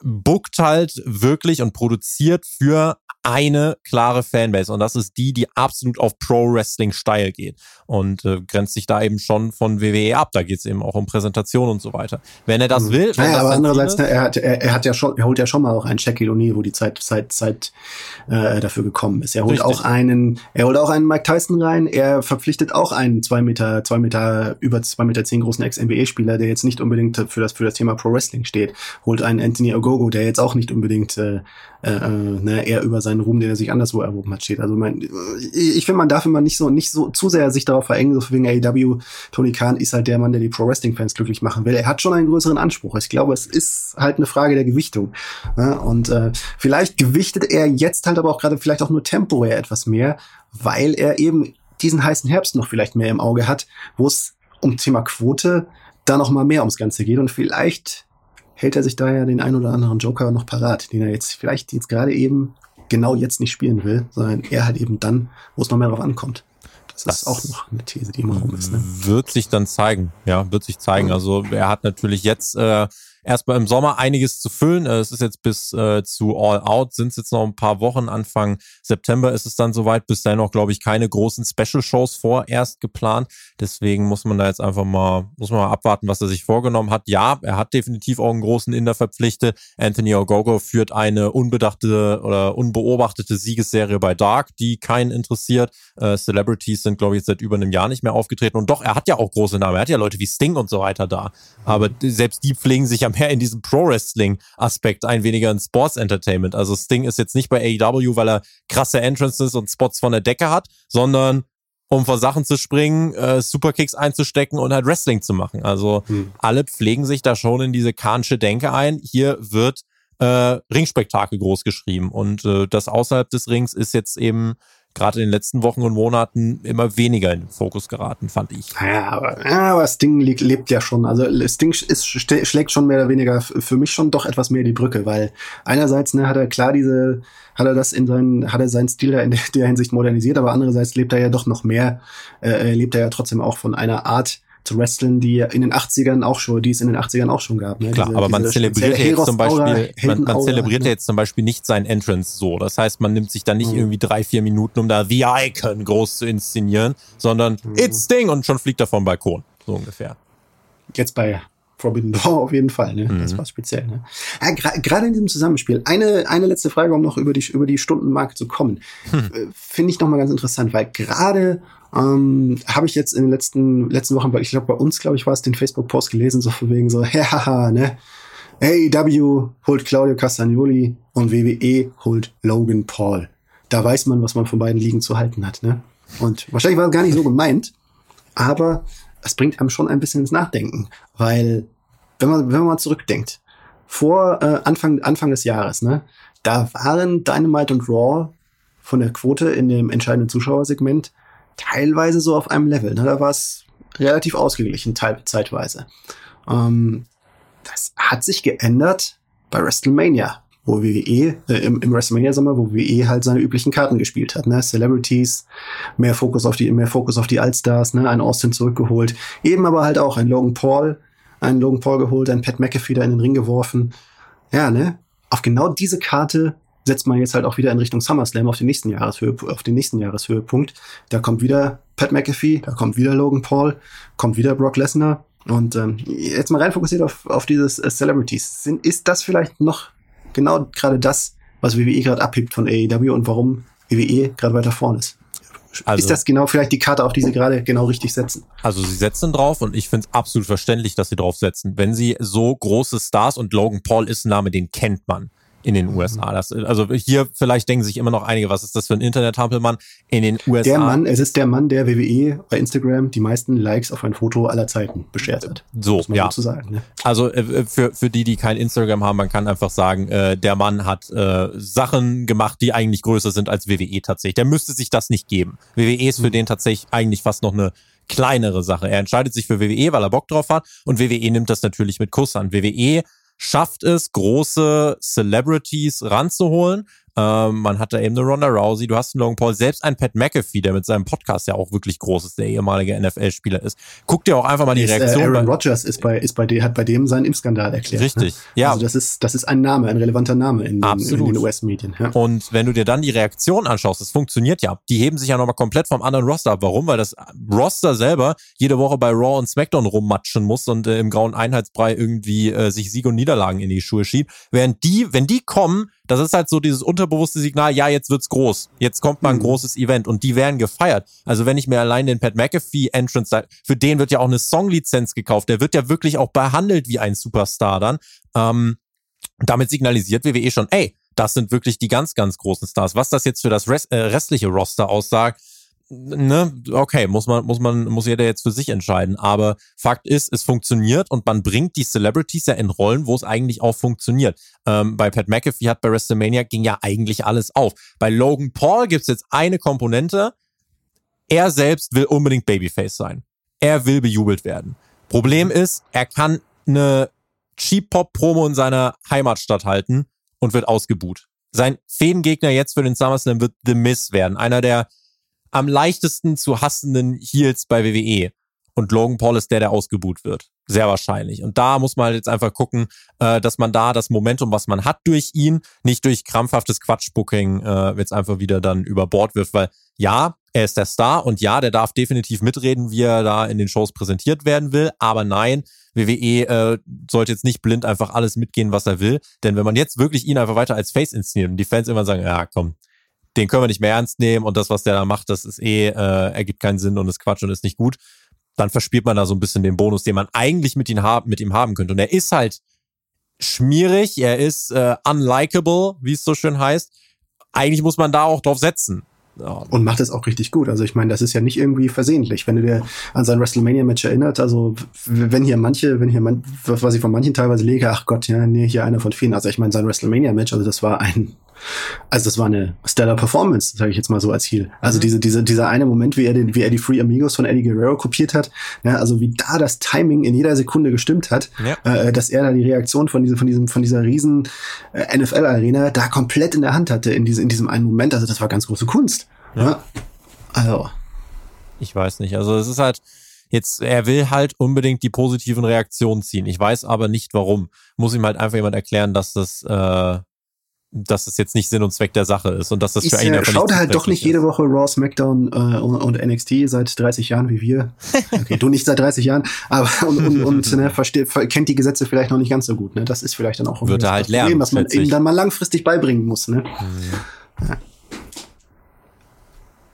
bookt halt wirklich und produziert für eine klare Fanbase und das ist die, die absolut auf Pro-Wrestling-Style geht und äh, grenzt sich da eben schon von WWE ab. Da geht es eben auch um Präsentation und so weiter. Wenn er das mhm. will. Naja, aber andererseits, ne, er, hat, er, er, hat ja schon, er holt ja schon mal auch einen Shaquille O'Neal, wo die Zeit, Zeit, Zeit äh, dafür gekommen ist. Er holt Richtig. auch einen, er holt auch einen Mike Tyson rein. Er verpflichtet auch einen zwei Meter, zwei Meter über zwei Meter zehn großen Ex-NBA-Spieler, der jetzt nicht unbedingt für das für das Thema Pro Wrestling steht. Holt einen Anthony Ogogo, der jetzt auch nicht unbedingt äh, äh, äh ne, eher über seinen Ruhm, den er sich anderswo erworben hat, steht. Also mein, ich finde, man darf immer nicht so, nicht so zu sehr sich darauf verengen, so wegen AEW. Tony Khan ist halt der Mann, der die Pro Wrestling Fans glücklich machen will. Er hat schon einen größeren Anspruch. Ich glaube, es ist halt eine Frage der Gewichtung. Ja, und äh, vielleicht gewichtet er jetzt halt aber auch gerade vielleicht auch nur temporär etwas mehr, weil er eben diesen heißen Herbst noch vielleicht mehr im Auge hat, wo es um Thema Quote da noch mal mehr ums Ganze geht und vielleicht hält er sich daher den ein oder anderen Joker noch parat, den er jetzt vielleicht jetzt gerade eben genau jetzt nicht spielen will, sondern er halt eben dann, wo es noch mehr drauf ankommt. Das, das ist auch noch eine These, die immer rum ist. Ne? Wird sich dann zeigen, ja, wird sich zeigen. Also er hat natürlich jetzt äh, erstmal im Sommer einiges zu füllen. Äh, es ist jetzt bis äh, zu All Out, sind es jetzt noch ein paar Wochen. Anfang September ist es dann soweit. Bis dahin noch, glaube ich, keine großen Special-Shows vorerst geplant. Deswegen muss man da jetzt einfach mal, muss man mal abwarten, was er sich vorgenommen hat. Ja, er hat definitiv auch einen großen Inder verpflichtet. Anthony Ogogo führt eine unbedachte oder unbeobachtete Siegesserie bei Dark, die keinen interessiert. Äh, Celebrities sind, glaube ich, seit über einem Jahr nicht mehr aufgetreten. Und doch, er hat ja auch große Namen. Er hat ja Leute wie Sting und so weiter da. Aber selbst die pflegen sich ja mehr in diesen Pro-Wrestling-Aspekt ein, weniger in Sports-Entertainment. Also Sting ist jetzt nicht bei AEW, weil er krasse Entrances und Spots von der Decke hat, sondern um vor Sachen zu springen, äh, Superkicks einzustecken und halt Wrestling zu machen. Also hm. alle pflegen sich da schon in diese kanische Denke ein. Hier wird äh, Ringspektakel groß geschrieben und äh, das außerhalb des Rings ist jetzt eben gerade in den letzten Wochen und Monaten immer weniger in den Fokus geraten, fand ich. Ja, aber, ja, aber Sting lebt, lebt ja schon. Also Sting ist, schlägt schon mehr oder weniger für mich schon doch etwas mehr die Brücke, weil einerseits ne, hat er klar diese, hat er das in seinen, hat er seinen Stil da in der Hinsicht modernisiert, aber andererseits lebt er ja doch noch mehr, äh, lebt er ja trotzdem auch von einer Art, zu wresteln, die in den 80ern auch schon, die es in den 80ern auch schon gab. Ne? Klar, diese, aber man zelebriert ja jetzt zum Beispiel, man, man zelebriert ja jetzt zum Beispiel nicht sein Entrance so. Das heißt, man nimmt sich da nicht mhm. irgendwie drei, vier Minuten, um da The Icon groß zu inszenieren, sondern mhm. It's Ding und schon fliegt er vom Balkon. So ungefähr. Jetzt bei Forbidden Door auf jeden Fall, ne? Mhm. Das war speziell, ne? Ja, Gerade in diesem Zusammenspiel. Eine, eine letzte Frage, um noch über die, über die Stundenmarke zu kommen. Hm. Äh, finde ich nochmal ganz interessant, weil gerade ähm, habe ich jetzt in den letzten, letzten Wochen, ich glaube, bei uns, glaube ich, war es den Facebook-Post gelesen, so von wegen so, haha, ne? AEW holt Claudio Castagnoli und WWE holt Logan Paul. Da weiß man, was man von beiden Ligen zu halten hat, ne? Und wahrscheinlich war es gar nicht so gemeint, aber es bringt einem schon ein bisschen ins Nachdenken, weil wenn man, wenn man mal zurückdenkt, vor äh, Anfang, Anfang des Jahres, ne, da waren Dynamite und Raw von der Quote in dem entscheidenden Zuschauersegment teilweise so auf einem Level. Ne? Da war es relativ ausgeglichen, teil zeitweise. Ähm, das hat sich geändert bei WrestleMania, wo WWE, äh, im, im WrestleMania-Sommer, wo WWE halt seine üblichen Karten gespielt hat. Ne? Celebrities, mehr Fokus auf die, mehr Fokus auf die Allstars, ne? ein Austin zurückgeholt. Eben aber halt auch ein Logan Paul, einen Logan Paul geholt, ein Pat McAfee da in den Ring geworfen. Ja, ne? Auf genau diese Karte setzt man jetzt halt auch wieder in Richtung SummerSlam auf den nächsten Jahreshöhepunkt, auf den nächsten Jahreshöhepunkt. Da kommt wieder Pat McAfee, da kommt wieder Logan Paul, kommt wieder Brock Lesnar. Und ähm, jetzt mal rein fokussiert auf, auf dieses äh, Celebrities. Sind, ist das vielleicht noch genau gerade das, was WWE gerade abhebt von AEW und warum WWE gerade weiter vorne ist? Also, ist das genau vielleicht die Karte, auf die sie gerade genau richtig setzen? Also sie setzen drauf und ich finde es absolut verständlich, dass sie drauf setzen. Wenn sie so große Stars und Logan Paul ist ein Name, den kennt man in den USA. Das, also hier vielleicht denken sich immer noch einige, was ist das für ein Internet-Hampelmann in den USA? Der Mann, es ist der Mann, der WWE bei Instagram die meisten Likes auf ein Foto aller Zeiten beschert hat. So, ja. So sagen, ne? Also äh, für, für die, die kein Instagram haben, man kann einfach sagen, äh, der Mann hat äh, Sachen gemacht, die eigentlich größer sind als WWE tatsächlich. Der müsste sich das nicht geben. WWE ist für mhm. den tatsächlich eigentlich fast noch eine kleinere Sache. Er entscheidet sich für WWE, weil er Bock drauf hat und WWE nimmt das natürlich mit Kuss an. WWE schafft es, große Celebrities ranzuholen. Ähm, man hat da eben eine Ronda Rousey, du hast einen Logan Paul, selbst ein Pat McAfee, der mit seinem Podcast ja auch wirklich groß ist, der ehemalige NFL-Spieler ist. Guck dir auch einfach mal die ist, äh, Reaktion. Äh, Aaron Rodgers ist bei, ist bei dem, hat bei dem seinen Impfskandal erklärt. Ne? Richtig, ne? ja. Also das ist, das ist ein Name, ein relevanter Name in den, den US-Medien. Ja. Und wenn du dir dann die Reaktion anschaust, das funktioniert ja. Die heben sich ja nochmal komplett vom anderen Roster ab. Warum? Weil das Roster selber jede Woche bei Raw und SmackDown rummatschen muss und äh, im grauen Einheitsbrei irgendwie äh, sich Sieg und Niederlagen in die Schuhe schiebt. Während die, wenn die kommen, das ist halt so dieses unterbewusste Signal, ja, jetzt wird's groß. Jetzt kommt mal ein mhm. großes Event und die werden gefeiert. Also wenn ich mir allein den Pat McAfee Entrance, für den wird ja auch eine Songlizenz gekauft. Der wird ja wirklich auch behandelt wie ein Superstar dann. Ähm, damit signalisiert WWE schon, ey, Das sind wirklich die ganz, ganz großen Stars. Was das jetzt für das Rest, äh, restliche Roster aussagt, ne, okay, muss man, muss man, muss jeder jetzt für sich entscheiden. Aber Fakt ist, es funktioniert und man bringt die Celebrities ja in Rollen, wo es eigentlich auch funktioniert. Ähm, bei Pat McAfee hat bei WrestleMania ging ja eigentlich alles auf. Bei Logan Paul gibt's jetzt eine Komponente. Er selbst will unbedingt Babyface sein. Er will bejubelt werden. Problem ist, er kann eine Cheap-Pop-Promo in seiner Heimatstadt halten und wird ausgebuht. Sein Fädengegner jetzt für den SummerSlam wird The Miz werden. Einer der am leichtesten zu hassenden Heels bei WWE. Und Logan Paul ist der, der ausgebuht wird. Sehr wahrscheinlich. Und da muss man halt jetzt einfach gucken, äh, dass man da das Momentum, was man hat durch ihn, nicht durch krampfhaftes Quatschbooking äh, jetzt einfach wieder dann über Bord wirft. Weil ja, er ist der Star und ja, der darf definitiv mitreden, wie er da in den Shows präsentiert werden will. Aber nein, WWE äh, sollte jetzt nicht blind einfach alles mitgehen, was er will. Denn wenn man jetzt wirklich ihn einfach weiter als Face inszeniert und die Fans immer sagen, ja komm, den können wir nicht mehr ernst nehmen und das, was der da macht, das ist eh, äh, ergibt keinen Sinn und ist Quatsch und ist nicht gut, dann verspielt man da so ein bisschen den Bonus, den man eigentlich mit, ihm, haben, mit ihm haben könnte. Und er ist halt schmierig, er ist äh, unlikable, wie es so schön heißt. Eigentlich muss man da auch drauf setzen. Und macht es auch richtig gut. Also ich meine, das ist ja nicht irgendwie versehentlich. Wenn du dir an sein WrestleMania-Match erinnert, also wenn hier manche, wenn hier man, was ich von manchen teilweise lege, ach Gott, ja, nee, hier einer von vielen. Also ich meine, sein WrestleMania-Match, also das war ein also das war eine stellar Performance, sage ich jetzt mal so als Ziel. Also mhm. diese, diese, dieser eine Moment, wie er, den, wie er die Free Amigos von Eddie Guerrero kopiert hat, ja, also wie da das Timing in jeder Sekunde gestimmt hat, ja. äh, dass er da die Reaktion von, diesem, von, diesem, von dieser riesen äh, NFL-Arena da komplett in der Hand hatte in, diese, in diesem einen Moment. Also das war ganz große Kunst. Ja. ja. Also. Ich weiß nicht. Also es ist halt, Jetzt, er will halt unbedingt die positiven Reaktionen ziehen. Ich weiß aber nicht warum. Muss ihm halt einfach jemand erklären, dass das äh, dass es jetzt nicht Sinn und Zweck der Sache ist und dass das ich, für ihn äh, schaut halt doch nicht ist. jede Woche Raw, SmackDown äh, und, und, NXT seit 30 Jahren wie wir. Okay, du nicht seit 30 Jahren, aber und, und, und ne, versteht, kennt die Gesetze vielleicht noch nicht ganz so gut. Ne? Das ist vielleicht dann auch Wird er halt Problem, lernen, was man ihm dann mal langfristig beibringen muss. Ne? Mhm. Ja.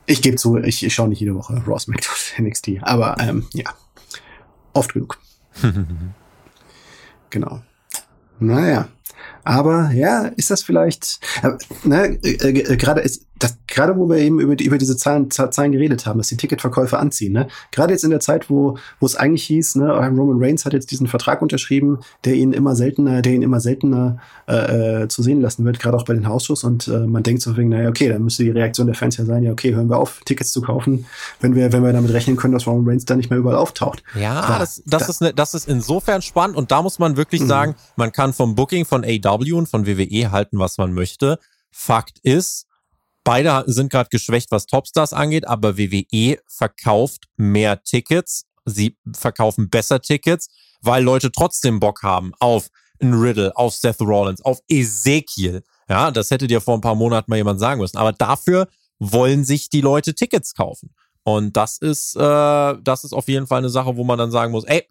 Ich gebe zu, ich, ich schaue nicht jede Woche Raw, SmackDown, NXT, aber ähm, ja, oft genug. genau. Naja. Aber ja, ist das vielleicht, äh, ne, äh, äh, gerade ist, das, gerade wo wir eben über, über diese Zahlen, Zahlen geredet haben, dass die Ticketverkäufe anziehen, ne? Gerade jetzt in der Zeit, wo, wo es eigentlich hieß, ne, Roman Reigns hat jetzt diesen Vertrag unterschrieben, der ihn immer seltener, der ihn immer seltener äh, äh zu sehen lassen wird, gerade auch bei den Hausschuss. Und äh, man denkt so wegen, naja, okay, dann müsste die Reaktion der Fans ja sein, ja, okay, hören wir auf, Tickets zu kaufen, wenn wir, wenn wir damit rechnen können, dass Roman Reigns da nicht mehr überall auftaucht. Ja, Klar, das, das, da, ist ne, das ist insofern spannend und da muss man wirklich mhm. sagen, man kann vom Booking von AW und von WWE halten, was man möchte. Fakt ist, Beide sind gerade geschwächt, was Topstars angeht, aber WWE verkauft mehr Tickets. Sie verkaufen besser Tickets, weil Leute trotzdem Bock haben auf einen Riddle, auf Seth Rollins, auf Ezekiel. Ja, das hätte dir vor ein paar Monaten mal jemand sagen müssen. Aber dafür wollen sich die Leute Tickets kaufen. Und das ist, äh, das ist auf jeden Fall eine Sache, wo man dann sagen muss, ey,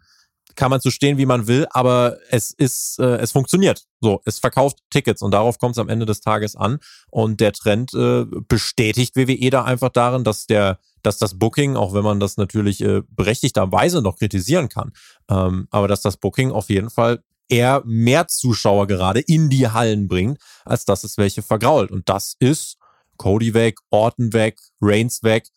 kann man so stehen, wie man will, aber es ist, äh, es funktioniert. So, es verkauft Tickets und darauf kommt es am Ende des Tages an. Und der Trend äh, bestätigt WWE da einfach darin, dass der, dass das Booking, auch wenn man das natürlich äh, berechtigterweise noch kritisieren kann, ähm, aber dass das Booking auf jeden Fall eher mehr Zuschauer gerade in die Hallen bringt, als dass es welche vergrault. Und das ist Cody weg, Orton weg, Reigns weg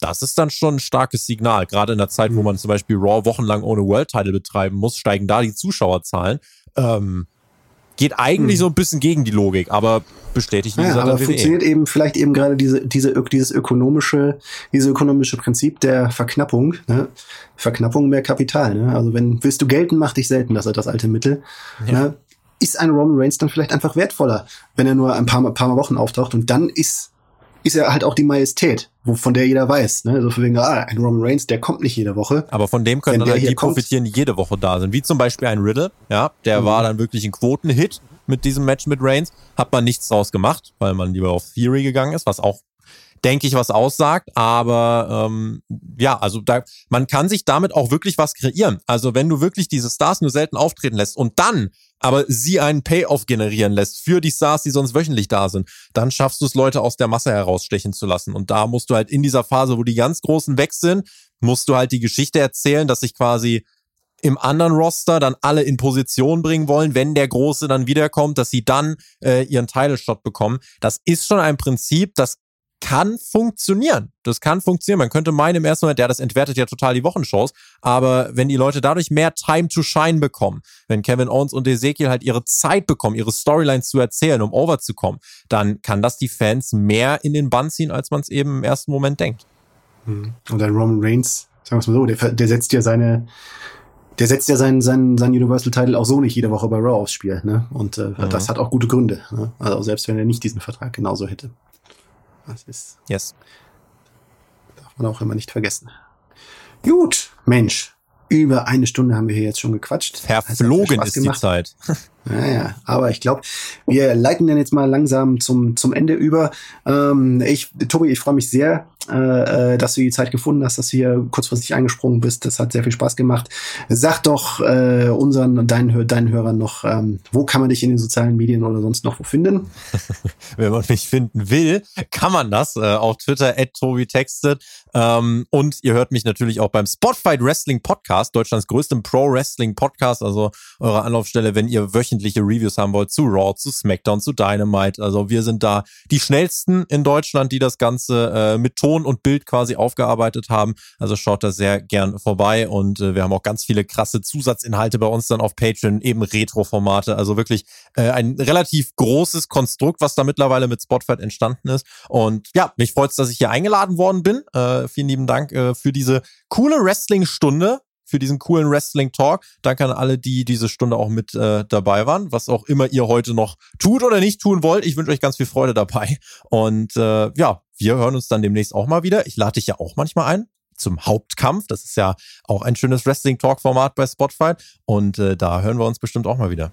das ist dann schon ein starkes Signal. Gerade in der Zeit, wo mhm. man zum Beispiel Raw wochenlang ohne World Title betreiben muss, steigen da die Zuschauerzahlen. Ähm, geht eigentlich hm. so ein bisschen gegen die Logik, aber bestätigt ja, aber WWE. funktioniert eben vielleicht eben gerade diese diese dieses ökonomische diese ökonomische Prinzip der Verknappung, ne? Verknappung mehr Kapital, ne? Also wenn willst du gelten, mach dich selten, das ist das alte Mittel. Ja. Ne? Ist ein Roman Reigns dann vielleicht einfach wertvoller, wenn er nur ein paar, paar Wochen auftaucht und dann ist ist ja halt auch die Majestät, wo, von der jeder weiß. Ne? So von wegen, ah, ein Roman Reigns, der kommt nicht jede Woche. Aber von dem können dann halt die profitieren, die jede Woche da sind. Wie zum Beispiel ein Riddle, ja, der mhm. war dann wirklich ein Quotenhit mit diesem Match mit Reigns. Hat man nichts draus gemacht, weil man lieber auf Theory gegangen ist, was auch denke ich, was aussagt. Aber ähm, ja, also da, man kann sich damit auch wirklich was kreieren. Also wenn du wirklich diese Stars nur selten auftreten lässt und dann aber sie einen Payoff generieren lässt für die Stars, die sonst wöchentlich da sind, dann schaffst du es, Leute aus der Masse herausstechen zu lassen. Und da musst du halt in dieser Phase, wo die ganz Großen weg sind, musst du halt die Geschichte erzählen, dass sich quasi im anderen Roster dann alle in Position bringen wollen, wenn der Große dann wiederkommt, dass sie dann äh, ihren Title-Shot bekommen. Das ist schon ein Prinzip, das kann funktionieren. Das kann funktionieren. Man könnte meinen im ersten Moment, ja, das entwertet ja total die Wochenshows. Aber wenn die Leute dadurch mehr Time to Shine bekommen, wenn Kevin Owens und Ezekiel halt ihre Zeit bekommen, ihre Storylines zu erzählen, um over zu kommen, dann kann das die Fans mehr in den Bann ziehen, als man es eben im ersten Moment denkt. Und dann Roman Reigns, sagen wir es mal so, der, der setzt ja seine, der setzt ja seinen, seinen, seinen Universal Title auch so nicht jede Woche bei Raw aufs Spiel. Ne? Und äh, mhm. das hat auch gute Gründe. Ne? Also selbst wenn er nicht diesen Vertrag genauso hätte. Das ist. Yes. Darf man auch immer nicht vergessen. Gut, Mensch. Über eine Stunde haben wir hier jetzt schon gequatscht. Verflogen ist die Zeit. Naja, aber ich glaube, wir leiten dann jetzt mal langsam zum, zum Ende über. Ähm, ich, Tobi, ich freue mich sehr, äh, äh, dass du die Zeit gefunden hast, dass du hier kurzfristig eingesprungen bist. Das hat sehr viel Spaß gemacht. Sag doch äh, unseren deinen, deinen Hörern noch, ähm, wo kann man dich in den sozialen Medien oder sonst noch wo finden? Wenn man mich finden will, kann man das äh, auf Twitter at Tobi textet. Ähm, und ihr hört mich natürlich auch beim Spotfight Wrestling Podcast, Deutschlands größtem Pro Wrestling Podcast, also eure Anlaufstelle, wenn ihr wöchentlich wöchentliche Reviews haben wollt zu Raw, zu SmackDown, zu Dynamite. Also wir sind da die schnellsten in Deutschland, die das Ganze äh, mit Ton und Bild quasi aufgearbeitet haben. Also schaut da sehr gern vorbei und äh, wir haben auch ganz viele krasse Zusatzinhalte bei uns dann auf Patreon, eben Retro-Formate. Also wirklich äh, ein relativ großes Konstrukt, was da mittlerweile mit Spotfight entstanden ist. Und ja, mich freut es, dass ich hier eingeladen worden bin. Äh, vielen lieben Dank äh, für diese coole Wrestling-Stunde für diesen coolen Wrestling Talk. Danke an alle, die diese Stunde auch mit äh, dabei waren, was auch immer ihr heute noch tut oder nicht tun wollt. Ich wünsche euch ganz viel Freude dabei. Und äh, ja, wir hören uns dann demnächst auch mal wieder. Ich lade dich ja auch manchmal ein zum Hauptkampf. Das ist ja auch ein schönes Wrestling Talk Format bei Spotify. Und äh, da hören wir uns bestimmt auch mal wieder.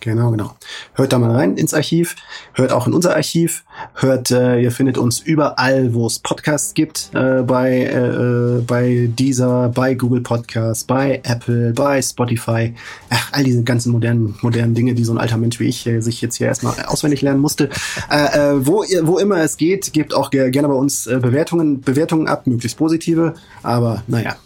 Genau, genau. Hört da mal rein ins Archiv, hört auch in unser Archiv, hört, äh, ihr findet uns überall, wo es Podcasts gibt, äh, bei, äh, äh, bei Deezer, bei Google Podcasts, bei Apple, bei Spotify, ach, all diese ganzen modernen, modernen Dinge, die so ein alter Mensch wie ich äh, sich jetzt hier erstmal auswendig lernen musste. Äh, äh, wo, wo immer es geht, gebt auch gerne bei uns äh, Bewertungen, Bewertungen ab, möglichst positive, aber naja.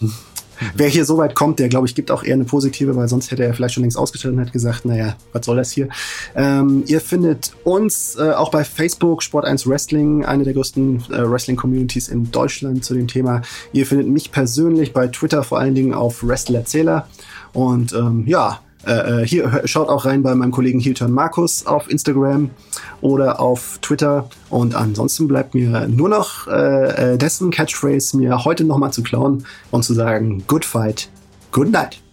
Wer hier so weit kommt, der glaube ich gibt auch eher eine positive, weil sonst hätte er vielleicht schon längst ausgestellt und hat gesagt, naja, was soll das hier? Ähm, ihr findet uns äh, auch bei Facebook, Sport 1 Wrestling, eine der größten äh, Wrestling-Communities in Deutschland zu dem Thema. Ihr findet mich persönlich bei Twitter vor allen Dingen auf Wrestlerzähler. Und ähm, ja, äh, äh, hier schaut auch rein bei meinem Kollegen Hilton Markus auf Instagram oder auf Twitter. Und ansonsten bleibt mir nur noch äh, äh dessen Catchphrase mir heute nochmal zu klauen und zu sagen, good fight, good night.